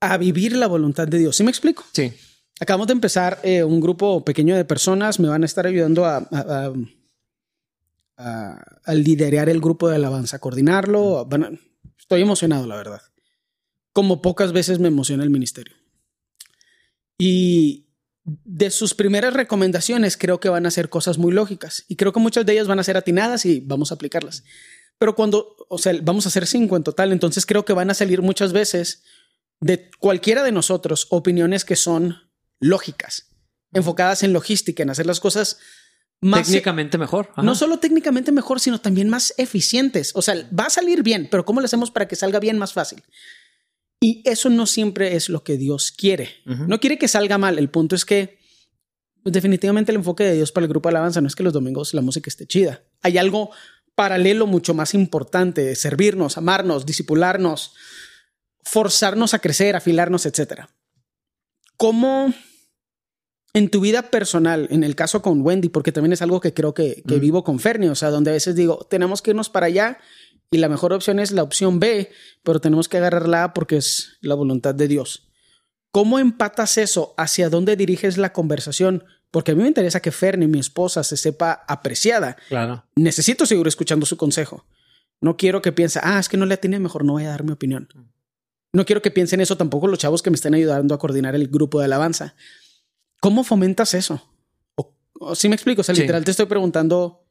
a vivir la voluntad de Dios. ¿Sí me explico? Sí. Acabamos de empezar eh, un grupo pequeño de personas, me van a estar ayudando a, a, a, a liderar el grupo de alabanza, a coordinarlo. Van a- estoy emocionado, la verdad. Como pocas veces me emociona el ministerio. Y de sus primeras recomendaciones creo que van a ser cosas muy lógicas y creo que muchas de ellas van a ser atinadas y vamos a aplicarlas. Pero cuando, o sea, vamos a hacer cinco en total, entonces creo que van a salir muchas veces de cualquiera de nosotros opiniones que son lógicas, enfocadas en logística, en hacer las cosas más Técnicamente mejor. Ajá. no solo técnicamente mejor, sino también más eficientes. O sea, va a salir bien, pero ¿cómo lo hacemos para que salga bien más fácil? Y eso no siempre es lo que Dios quiere. No quiere que salga mal. El punto es que pues, definitivamente el enfoque de Dios para el grupo de alabanza no es que los domingos la música esté chida. Hay algo paralelo mucho más importante, servirnos, amarnos, disipularnos, forzarnos a crecer, afilarnos, etc. ¿Cómo en tu vida personal, en el caso con Wendy, porque también es algo que creo que, que Mm. vivo con Fernie, o sea, donde a veces digo, tenemos que irnos para allá y la mejor opción es la opción B, pero tenemos que agarrar la A porque es la voluntad de Dios. ¿Cómo empatas eso? ¿Hacia dónde diriges la conversación? Porque a mí me interesa que Fernie, mi esposa, se sepa apreciada. Claro. Necesito seguir escuchando su consejo. No quiero que piense, ah, es que no le atiné, mejor no voy a dar mi opinión. No quiero que piensen eso tampoco los chavos que me estén ayudando a coordinar el grupo de alabanza. ¿Cómo fomentas eso? O, o si me explico, o sea, Sí. literal te estoy preguntando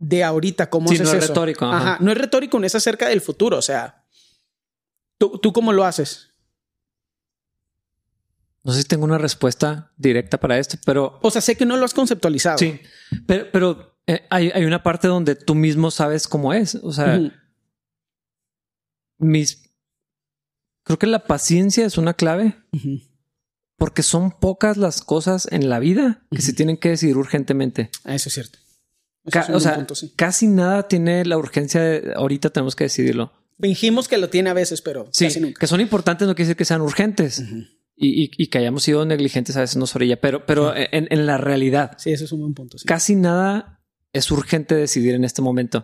de ahorita cómo Sí, haces no es eso. retórico, ajá. Ajá, no es retórico, no es acerca del futuro, o sea, ¿tú, tú cómo lo haces? No sé si tengo una respuesta directa para esto, pero O sea, sé que no lo has conceptualizado. sí. Pero, pero, eh, hay, hay una parte donde tú mismo sabes cómo es. O sea, mis. Creo que la paciencia es una clave Ujú. Porque son pocas las cosas en la vida que se tienen que decidir urgentemente. Ah, Eso es cierto. Eso es o sea, punto, sí. casi nada tiene la urgencia de ahorita tenemos que decidirlo. Fingimos que lo tiene a veces, pero Sí, casi nunca. que son importantes no quiere decir que sean urgentes y, y- y que hayamos sido negligentes a veces no sobre ella, pero, pero en, en la realidad Sí, eso es un buen punto. sí. casi nada es urgente decidir en este momento.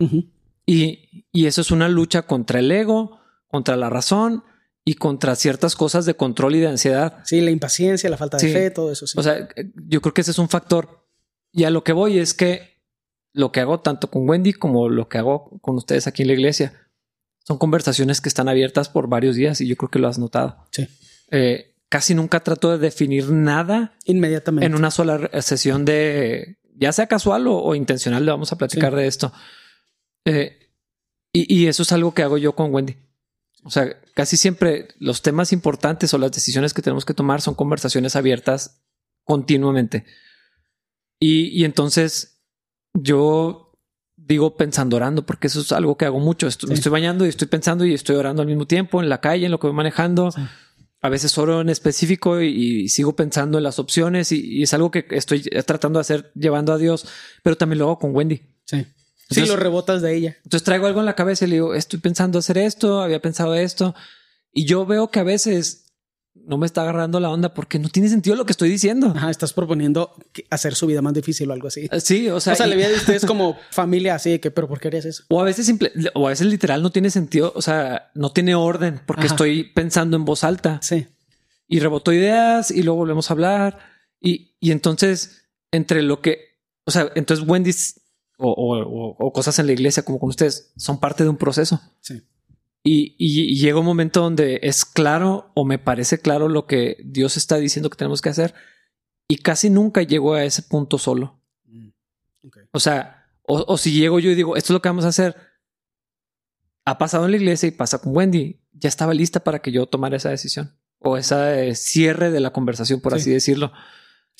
Y eso es una lucha contra el ego, contra la razón y contra ciertas cosas de control y de ansiedad. Sí, la impaciencia, la falta de Sí. fe, todo eso. Sí. O sea, yo creo que ese es un factor. Y a lo que voy es que lo que hago tanto con Wendy como lo que hago con ustedes aquí en la iglesia son conversaciones que están abiertas por varios días y yo creo que lo has notado. Sí. Eh, casi nunca trato de definir nada Inmediatamente. en una sola sesión de, ya sea casual o, o intencional, le vamos a platicar Sí. de esto. Eh, y, y eso es algo que hago yo con Wendy. O sea, casi siempre los temas importantes o las decisiones que tenemos que tomar son conversaciones abiertas continuamente. Y, y entonces yo digo pensando, orando, porque eso es algo que hago mucho. Esto- Me estoy bañando y estoy pensando y estoy orando al mismo tiempo en la calle, en lo que voy manejando. Sí. A veces oro en específico y, y sigo pensando en las opciones y, y es algo que estoy tratando de hacer llevando a Dios, pero también lo hago con Wendy. Sí. Sí, Entonces- lo rebotas de ella. Entonces traigo algo en la cabeza y le digo, estoy pensando hacer esto, había pensado esto. Y yo veo que a veces no me está agarrando la onda porque no tiene sentido lo que estoy diciendo. Ajá, estás proponiendo hacer su vida más difícil o algo así. Sí, o sea, o sea, y- la vida de ustedes como familia así de que, pero ¿por qué harías eso? o a veces simple, o a veces literal no tiene sentido, o sea, no tiene orden porque Ajá. estoy pensando en voz alta Sí. y reboto ideas y luego volvemos a hablar y, y entonces entre lo que, o sea, entonces Wendy's o, o- o- o cosas en la iglesia como con ustedes son parte de un proceso. Sí. Y, y- y llega un momento donde es claro o me parece claro lo que Dios está diciendo que tenemos que hacer. Y casi nunca llego a ese punto solo. Mm. O sea, o, o si llego yo y digo, esto es lo que vamos a hacer. Ha pasado en la iglesia y pasa con Wendy. Ya estaba lista para que yo tomara esa decisión o ese cierre de la conversación, por Sí. así decirlo.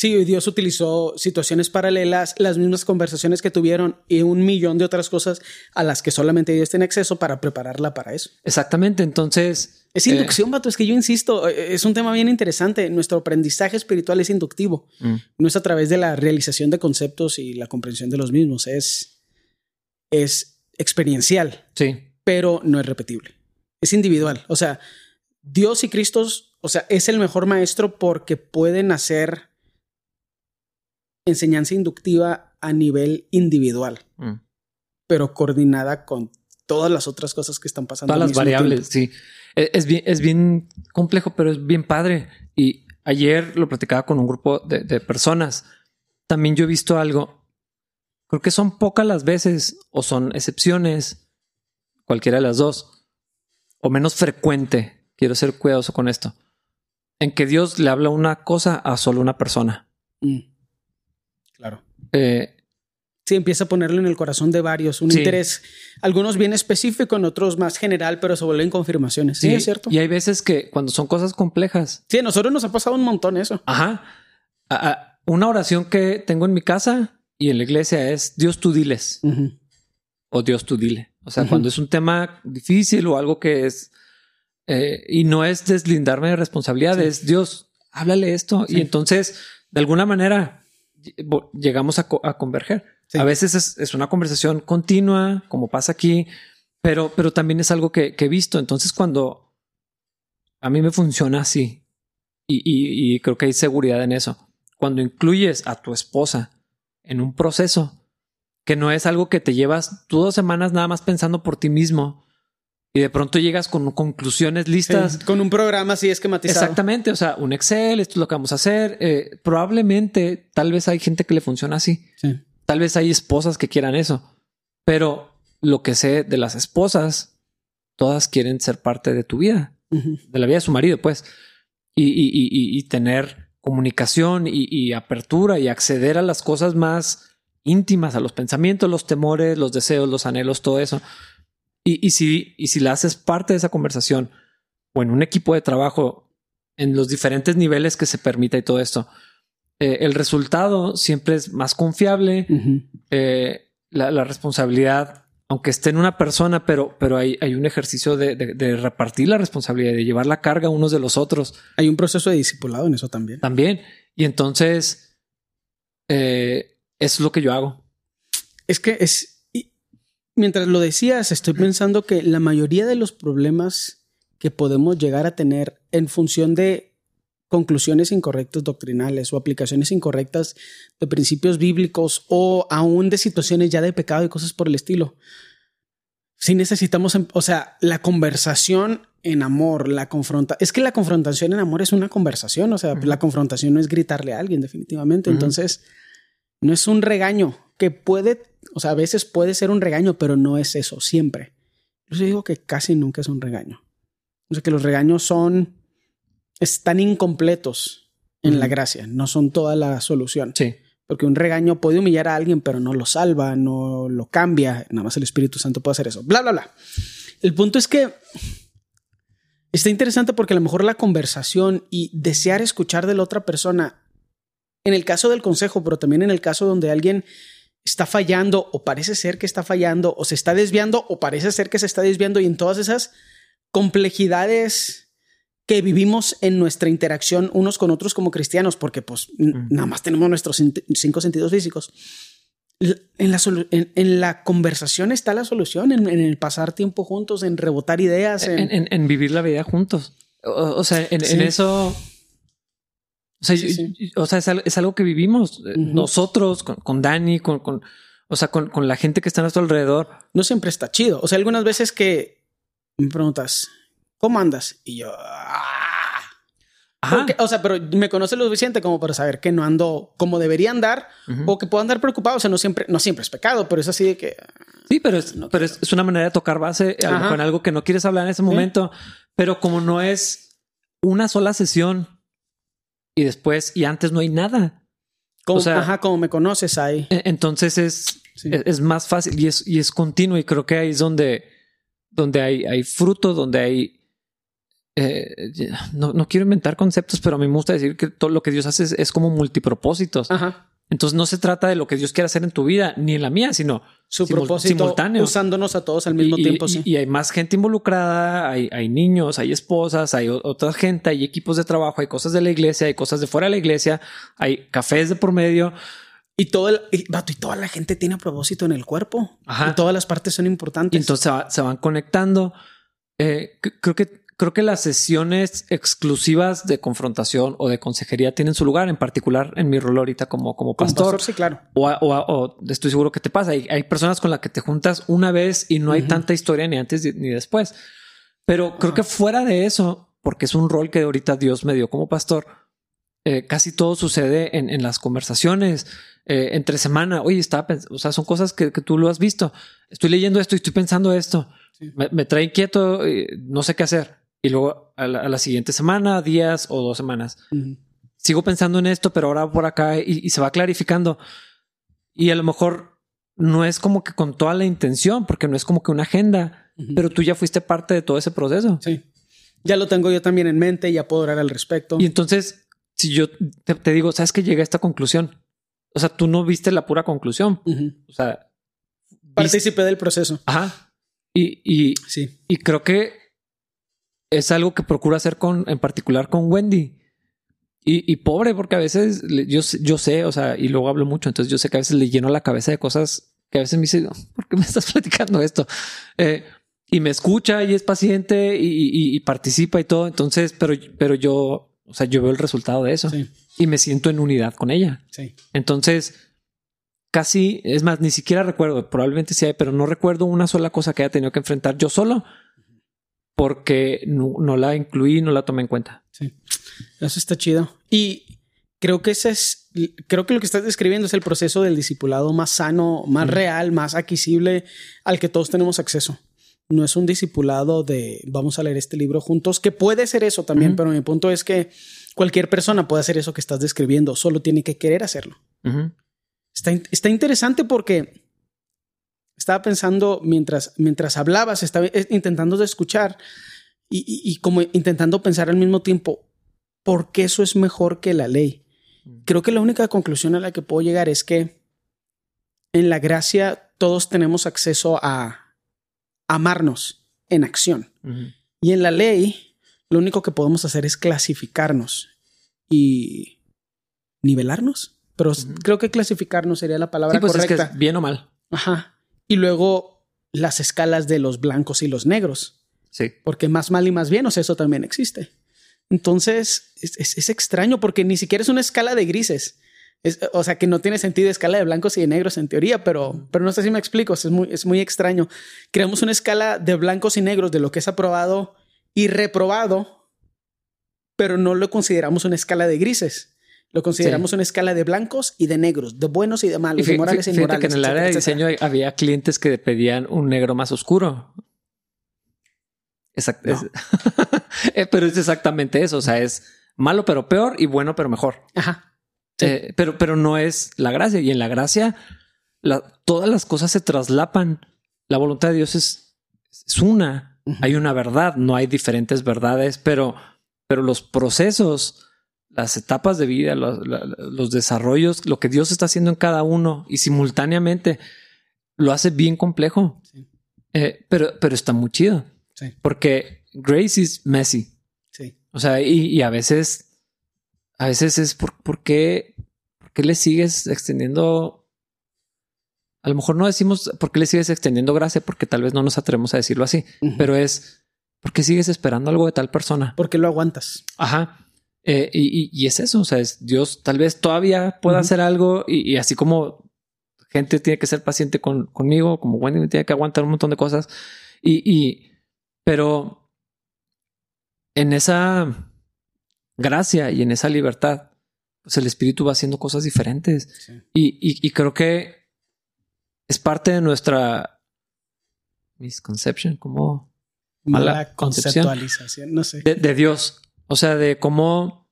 Sí, y Dios utilizó situaciones paralelas, las mismas conversaciones que tuvieron y un millón de otras cosas a las que solamente Dios tiene acceso para prepararla para eso. Exactamente. Entonces, Es eh, inducción, vato. Es que yo insisto, eh, es un tema bien interesante. Nuestro aprendizaje espiritual es inductivo. mm, No es a través de la realización de conceptos y la comprensión de los mismos. Es, es experiencial, sí, pero no es repetible. Es individual. O sea, Dios y Cristo O sea, es el mejor maestro porque pueden hacer enseñanza inductiva a nivel individual, Mm. pero coordinada con todas las otras cosas que están pasando. Todas las variables, tiempo. sí. E- Es bien, es bien complejo, pero es bien padre. Y ayer lo platicaba con un grupo de, de personas. También yo he visto algo. Creo que son pocas las veces o son excepciones, cualquiera de las dos, o menos frecuente. Quiero ser cuidadoso con esto. En que Dios le habla una cosa a solo una persona. Mm. Claro. Eh, Sí, empieza a ponerlo en el corazón de varios, un Sí. interés, algunos bien específico, en otros más general, pero se vuelven confirmaciones. Sí, es cierto. Y hay veces que cuando son cosas complejas, Sí, a nosotros nos ha pasado un montón eso. Ajá. A- a- una oración que tengo en mi casa y en la iglesia es Dios tú diles o Dios tú dile. O sea, cuando es un tema difícil o algo que es eh, y no es deslindarme de responsabilidades, Dios, háblale esto. Sí. Y entonces, de alguna manera, llegamos a, co- a converger. Sí. A veces es, es una conversación continua, como pasa aquí, pero, pero también es algo que, que he visto. Entonces, cuando a mí me funciona así, y, y- y creo que hay seguridad en eso, cuando incluyes a tu esposa en un proceso que no es algo que te llevas tú dos semanas nada más pensando por ti mismo y de pronto llegas con conclusiones listas. Con un programa así esquematizado. Exactamente, o sea, un Excel, esto es lo que vamos a hacer. Eh, probablemente, tal vez hay gente que le funciona así. Sí. Tal vez hay esposas que quieran eso, pero lo que sé de las esposas, todas quieren ser parte de tu vida, de la vida de su marido, pues, y, y- y- tener comunicación y apertura y acceder a las cosas más íntimas, a los pensamientos, los temores, los deseos, los anhelos, todo eso. Y, y si, y si la haces parte de esa conversación o en un equipo de trabajo en los diferentes niveles que se permita y todo esto, eh, el resultado siempre es más confiable, eh, la, la responsabilidad, aunque esté en una persona, pero, pero hay, hay un ejercicio de, de- de repartir la responsabilidad, de llevar la carga unos de los otros Hay un proceso de discipulado en eso también. también. Y entonces, eh, eso es lo que yo hago. Es que es. Mientras lo decías, estoy pensando que la mayoría de los problemas que podemos llegar a tener en función de conclusiones incorrectas doctrinales o aplicaciones incorrectas de principios bíblicos o aún de situaciones ya de pecado y cosas por el estilo. Si necesitamos, em- o sea, la conversación en amor, la confronta, es que la confrontación en amor es una conversación, o sea, la confrontación no es gritarle a alguien definitivamente, entonces no es un regaño que puede, o sea, a veces puede ser un regaño, pero no es eso siempre. Yo digo que casi nunca es un regaño. O sea, que los regaños son, están incompletos en la gracia, no son toda la solución. Sí. Porque un regaño puede humillar a alguien, pero no lo salva, no lo cambia. Nada más el Espíritu Santo puede hacer eso. Bla, bla, bla. El punto es que está interesante porque a lo mejor la conversación y desear escuchar de la otra persona, en el caso del consejo, pero también en el caso donde alguien está fallando o parece ser que está fallando o se está desviando o parece ser que se está desviando y en todas esas complejidades que vivimos en nuestra interacción unos con otros como cristianos, porque pues Mm. nada más tenemos nuestros cin- cinco sentidos físicos. En la, en, en la conversación está la solución, en, en el pasar tiempo juntos, en rebotar ideas. En, vivir la vida juntos. O, o sea, en, en Sí. eso. O sea, Sí, yo- sí. yo- o sea, es, al- es algo que vivimos eh, nosotros con, con Dani, con, con, o sea, con, con la gente que está a nuestro alrededor. No siempre está chido. O sea, algunas veces que me preguntas, ¿cómo andas? Y yo, "Ah". Porque, o sea, pero me conoce lo suficiente como para saber que no ando como debería andar o que puedo andar preocupado. O sea, no siempre, no siempre es pecado, pero es así de que Sí, pero es, No pero es, es una manera de tocar base en algo que no quieres hablar en ese momento, pero como no es una sola sesión y después y antes no hay nada. como, O sea- ajá, como me conoces ahí. E- Entonces es, Sí. es, es más fácil y es, y es continuo y creo que ahí es donde, donde hay, hay fruto, donde hay... eh, no, no quiero inventar conceptos, pero a mí me gusta decir que todo lo que Dios hace es, es como multipropósitos. Ajá. Entonces no se trata de lo que Dios quiere hacer en tu vida ni en la mía, sino Su simul- propósito simultáneo. usándonos a todos al mismo y, tiempo. y- sí. y hay más gente involucrada, hay, hay niños, hay esposas, hay otra gente, hay equipos de trabajo, hay cosas de la iglesia, hay cosas de fuera de la iglesia, hay cafés de por medio. Y todo el, y, vato, y toda la gente tiene propósito en el cuerpo. Ajá. Y todas las partes son Y importantes. entonces se, va- se van conectando. Eh, creo que creo que las sesiones exclusivas de confrontación o de consejería tienen su lugar, en particular en mi rol ahorita como, como pastor. sí, claro. O, o, estoy seguro que te pasa. Hay, hay, personas con las que te juntas una vez y no hay tanta historia ni antes ni después. Pero creo que fuera de eso, porque es un rol que ahorita Dios me dio como pastor, eh, casi todo sucede en, en las conversaciones eh, entre semana. Oye, estaba o sea, son cosas que, que, tú lo has visto. Estoy leyendo esto y estoy pensando esto. Me, me, trae inquieto, y no sé qué hacer. Y luego a la, a la, siguiente semana, días o dos semanas, sigo pensando en esto, pero ahora por acá y, y, se va clarificando. Y a lo mejor no es como que con toda la intención, porque no es como que una agenda, pero tú ya fuiste parte de todo ese proceso. Sí. Ya lo tengo yo también en mente, ya puedo orar al respecto. Y entonces si yo te, te, digo, sabes que llegué a esta conclusión. O sea, tú no viste la pura conclusión. Uh -huh. O sea, participé del proceso. Ajá. Y, y, sí. y creo que es algo que procuro hacer con, en particular con Wendy. Y, y, pobre, porque a veces yo, yo sé, o sea, y luego hablo mucho, entonces yo sé que a veces le lleno la cabeza de cosas que a veces me dice, ¿por qué me estás platicando esto? Eh, y me escucha y es paciente y, y, y, participa y todo. Entonces, pero, pero yo o sea, yo veo el resultado de eso sí. y me siento en unidad con ella. Sí. Entonces, casi, es más, ni siquiera recuerdo, probablemente sí hay, pero no recuerdo una sola cosa que haya tenido que enfrentar yo solo porque no, no la incluí, no la tomé en cuenta. Sí, eso está chido. Y creo que ese es, creo que lo que estás describiendo es el proceso del discipulado más sano, más mm. real, más adquisible al que todos tenemos acceso no es un discipulado de vamos a leer este libro juntos, que puede ser eso también, pero mi punto es que cualquier persona puede hacer eso que estás describiendo, solo tiene que querer hacerlo. Está, está, interesante porque estaba pensando mientras, mientras hablabas, estaba intentando de escuchar y, y, y, como intentando pensar al mismo tiempo, ¿por qué eso es mejor que la ley? -huh. Creo que la única conclusión a la que puedo llegar es que en la gracia todos tenemos acceso a amarnos en acción. Uh -huh. Y en la ley, lo único que podemos hacer es clasificarnos y nivelarnos. Pero uh -huh. creo que clasificarnos sería la palabra sí, pues correcta. Es que es bien o mal. Ajá. Y luego las escalas de los blancos y los negros. Sí. Porque más mal y más bien, o sea, eso también existe. Entonces, es, es, es extraño porque ni siquiera es una escala de grises. Es, o sea, que no tiene sentido escala de blancos y de negros en teoría, pero, pero no sé si me explico. Es muy, es muy extraño. Creamos una escala de blancos y negros de lo que es aprobado y reprobado, pero no lo consideramos una escala de grises. Lo consideramos sí. una escala de blancos y de negros, de buenos y de malos, y de morales y inmorales. que en el área de diseño había clientes que pedían un negro más oscuro. Exacto. No. Es, pero es exactamente eso. O sea, es malo pero peor y bueno pero mejor. Ajá. Sí. Eh, pero, pero no es la gracia. Y en la gracia, la, todas las cosas se traslapan. La voluntad de Dios es, es una. Uh -huh. Hay una verdad, no hay diferentes verdades, pero, pero los procesos, las etapas de vida, los, los desarrollos, lo que Dios está haciendo en cada uno y simultáneamente lo hace bien complejo. Sí. Eh, pero, pero está muy chido. Sí. Porque grace is messy. Sí. O sea, y, y a veces a veces es por, por, qué, por qué le sigues extendiendo. A lo mejor no decimos por qué le sigues extendiendo gracia, porque tal vez no nos atrevemos a decirlo así, uh -huh. pero es por qué sigues esperando algo de tal persona. Porque lo aguantas. Ajá. Eh, y, y, es eso. O sea, es Dios tal vez todavía pueda uh -huh. hacer algo y, y, así como gente tiene que ser paciente con, conmigo, como Wendy tiene que aguantar un montón de cosas. Y, y pero en esa gracia y en esa libertad, pues el espíritu va haciendo cosas diferentes. Sí. Y, creo que es parte de nuestra misconception, como mala, mala conceptualización, no sé. De, de, Dios. O sea, de cómo,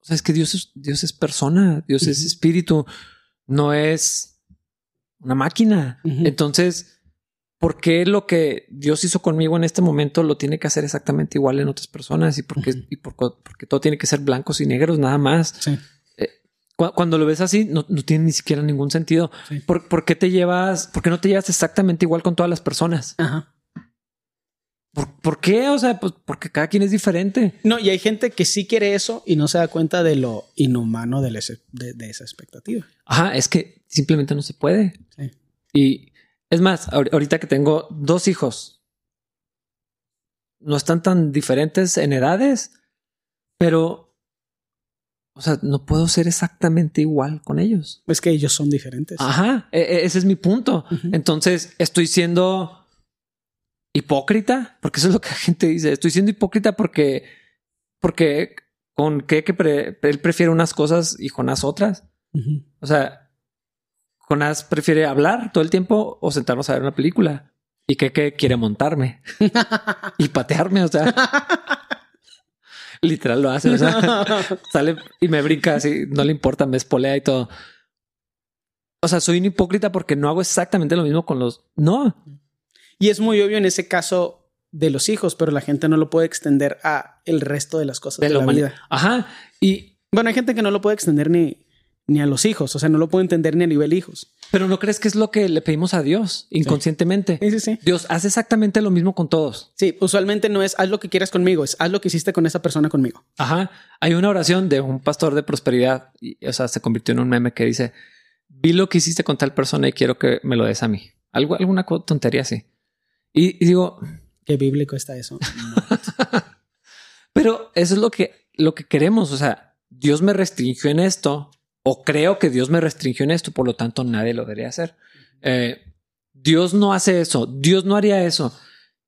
o sea, es que Dios es, Dios es persona, Dios uh -huh. es espíritu, no es una máquina. Uh -huh. Entonces, ¿por qué lo que Dios hizo conmigo en este momento lo tiene que hacer exactamente igual en otras personas? Y porque, uh -huh. y por, porque todo tiene que ser blancos y negros, nada más. Sí. Eh, cu cuando lo ves así, no, no, tiene ni siquiera ningún sentido. Sí. ¿Por, ¿Por, qué te llevas? ¿Por qué no te llevas exactamente igual con todas las personas? Ajá. ¿Por, ¿Por, qué? O sea, pues porque cada quien es diferente. No, y hay gente que sí quiere eso y no se da cuenta de lo inhumano de, ese, de, de esa expectativa. Ajá, es que simplemente no se puede. Sí. Y es más, ahorita que tengo dos hijos, no están tan diferentes en edades, pero, o sea, no puedo ser exactamente igual con ellos. Es que ellos son diferentes. Ajá, e- e- ese es mi punto. Entonces, estoy siendo hipócrita, porque eso es lo que la gente dice. Estoy siendo hipócrita porque, porque con qué que pre- él prefiere unas cosas y Jonás otras. O sea, Jonás prefiere hablar todo el tiempo o sentarnos a ver una película. Y que, que quiere montarme y patearme. O sea, literal lo hace. O sea, sale y me brinca así, no le importa, me espolea y todo. O sea, soy un hipócrita porque no hago exactamente lo mismo con los. No, Y es muy obvio en ese caso de los hijos, pero la gente no lo puede extender a el resto de las cosas de, de la mani- vida. Ajá. Y, Bueno, hay gente que no lo puede extender ni, ni a los hijos, o sea, no lo puede entender ni a nivel hijos. pero no crees que es lo que le pedimos a Dios inconscientemente. Sí, sí, sí. Dios hace exactamente lo mismo con todos. Sí, usualmente no es haz lo que quieras conmigo, es haz lo que hiciste con esa persona conmigo. Ajá. Hay una oración de un pastor de prosperidad y, o sea, se convirtió en un meme que dice: Vi lo que hiciste con tal persona y quiero que me lo des a mí. Algo, alguna tontería así. Y, y digo, Qué bíblico está eso. Pero eso es lo que, lo que queremos. O sea, Dios me restringió en esto, o creo que Dios me restringió en esto, por lo tanto nadie lo debería hacer. Eh, Dios no hace eso, Dios no haría eso.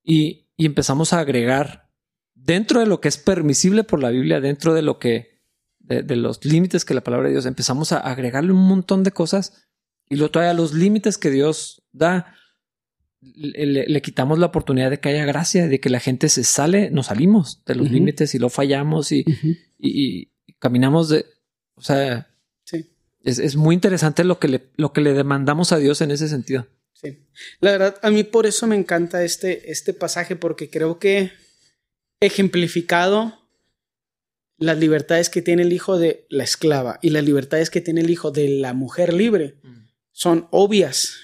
Y, y empezamos a agregar dentro de lo que es permisible por la Biblia, dentro de lo que, de, de los límites que la palabra de Dios, empezamos a agregarle un montón de cosas y lo trae a los límites que Dios da. Le, quitamos la oportunidad de que haya gracia, de que la gente se sale, nos salimos de los límites y lo fallamos y, y- y caminamos de, o sea, Sí, es, es muy interesante lo que le, lo que le demandamos a Dios en ese sentido. sí. La verdad, a mí por eso me encanta este, este pasaje, porque creo que ejemplificado las libertades que tiene el hijo de la esclava y las libertades que tiene el hijo de la mujer libre son obvias,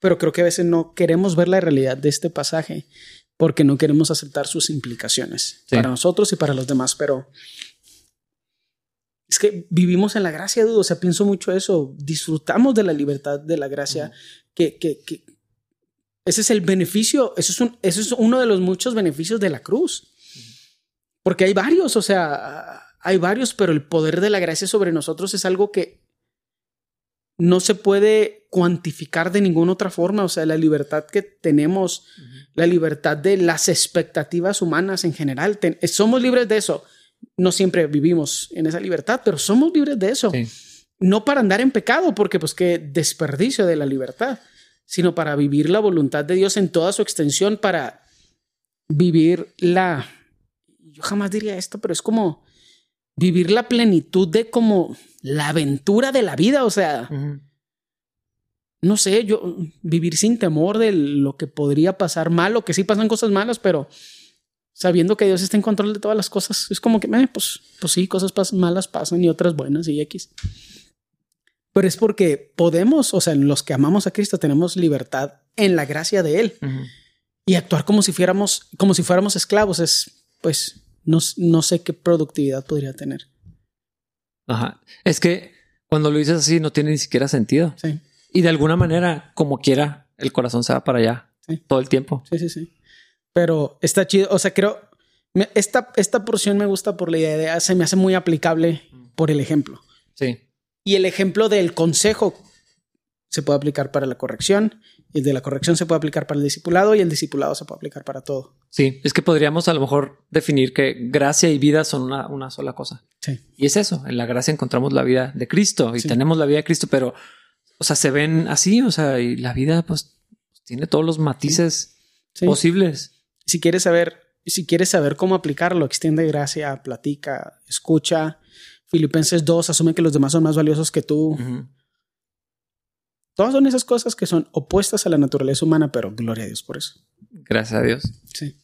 pero creo que a veces no queremos ver la realidad de este pasaje porque no queremos aceptar sus implicaciones Sí. para nosotros y para los demás, pero es que vivimos en la gracia, dudo, o sea, pienso mucho eso, disfrutamos de la libertad de la gracia, que, que, que ese es el beneficio, eso es, un, eso es uno de los muchos beneficios de la cruz, porque hay varios, o sea, hay varios, pero el poder de la gracia sobre nosotros es algo que no se puede cuantificar de ninguna otra forma. O sea, la libertad que tenemos, la libertad de las expectativas humanas en general, ten- somos libres de eso. No siempre vivimos en esa libertad, pero somos libres de eso. Sí. No para andar en pecado, porque pues qué desperdicio de la libertad, sino para vivir la voluntad de Dios en toda su extensión, para vivir la... Yo jamás diría esto, pero es como vivir la plenitud de como la aventura de la vida, o sea, no sé, yo vivir sin temor de lo que podría pasar mal o que sí pasan cosas malas, pero sabiendo que Dios está en control de todas las cosas, es como que, eh, pues, pues sí, cosas pas- malas pasan y otras buenas y X. Pero es porque podemos, o sea, los que amamos a Cristo tenemos libertad en la gracia de Él. Y actuar como si fuéramos, como si fuéramos esclavos es, pues, no, no sé qué productividad podría tener. Ajá. Es que cuando lo dices así no tiene ni siquiera sentido. Sí, Y de alguna manera, como quiera, el corazón se va para allá Sí. todo el tiempo. sí, sí, sí. Pero está chido, o sea, creo, me- esta, esta porción me gusta por la idea, se me hace muy aplicable por el ejemplo. Sí. Y el ejemplo del consejo se puede aplicar para la corrección, el de la corrección se puede aplicar para el discipulado, y el discipulado se puede aplicar para todo. Sí. Es que podríamos a lo mejor definir que gracia y vida son una, una sola cosa. Sí. Y es eso. En la gracia encontramos la vida de Cristo y Sí. tenemos la vida de Cristo, pero, o sea, se ven así. O sea, y la vida, pues, tiene todos los matices Sí. posibles. Si quieres saber, si quieres saber cómo aplicarlo, extiende gracia, platica, escucha. Filipenses 2 asume que los demás son más valiosos que tú. Todas son esas cosas que son opuestas a la naturaleza humana, pero gloria a Dios por eso. Gracias a Dios. Sí.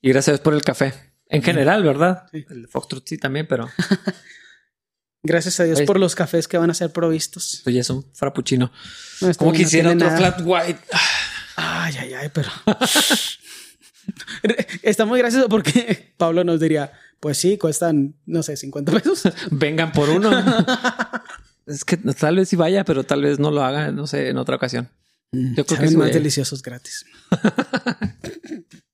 Y gracias a Dios por el café. En general, ¿verdad? Sí. El Foxtrot sí también, pero Gracias a Dios por los cafés que van a ser provistos. ya es un frappuccino. No, esto Como no quisiera otro nada. flat white. Ay, ay, ay, pero. Está muy gracioso porque Pablo nos diría: Pues sí, cuestan, no sé, 50 pesos. Vengan por uno. Es que tal vez sí vaya, pero tal vez no lo haga, no sé, en otra ocasión. Yo creo que sí más deliciosos gratis.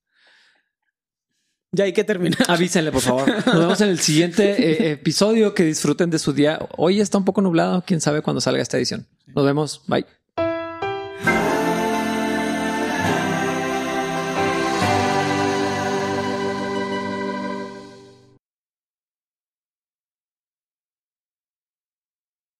Ya hay que terminar. Avísenle, por favor. Nos vemos en el siguiente eh, episodio. Que disfruten de su día. Hoy está un poco nublado. Quién sabe cuándo salga esta edición. Nos vemos. Bye.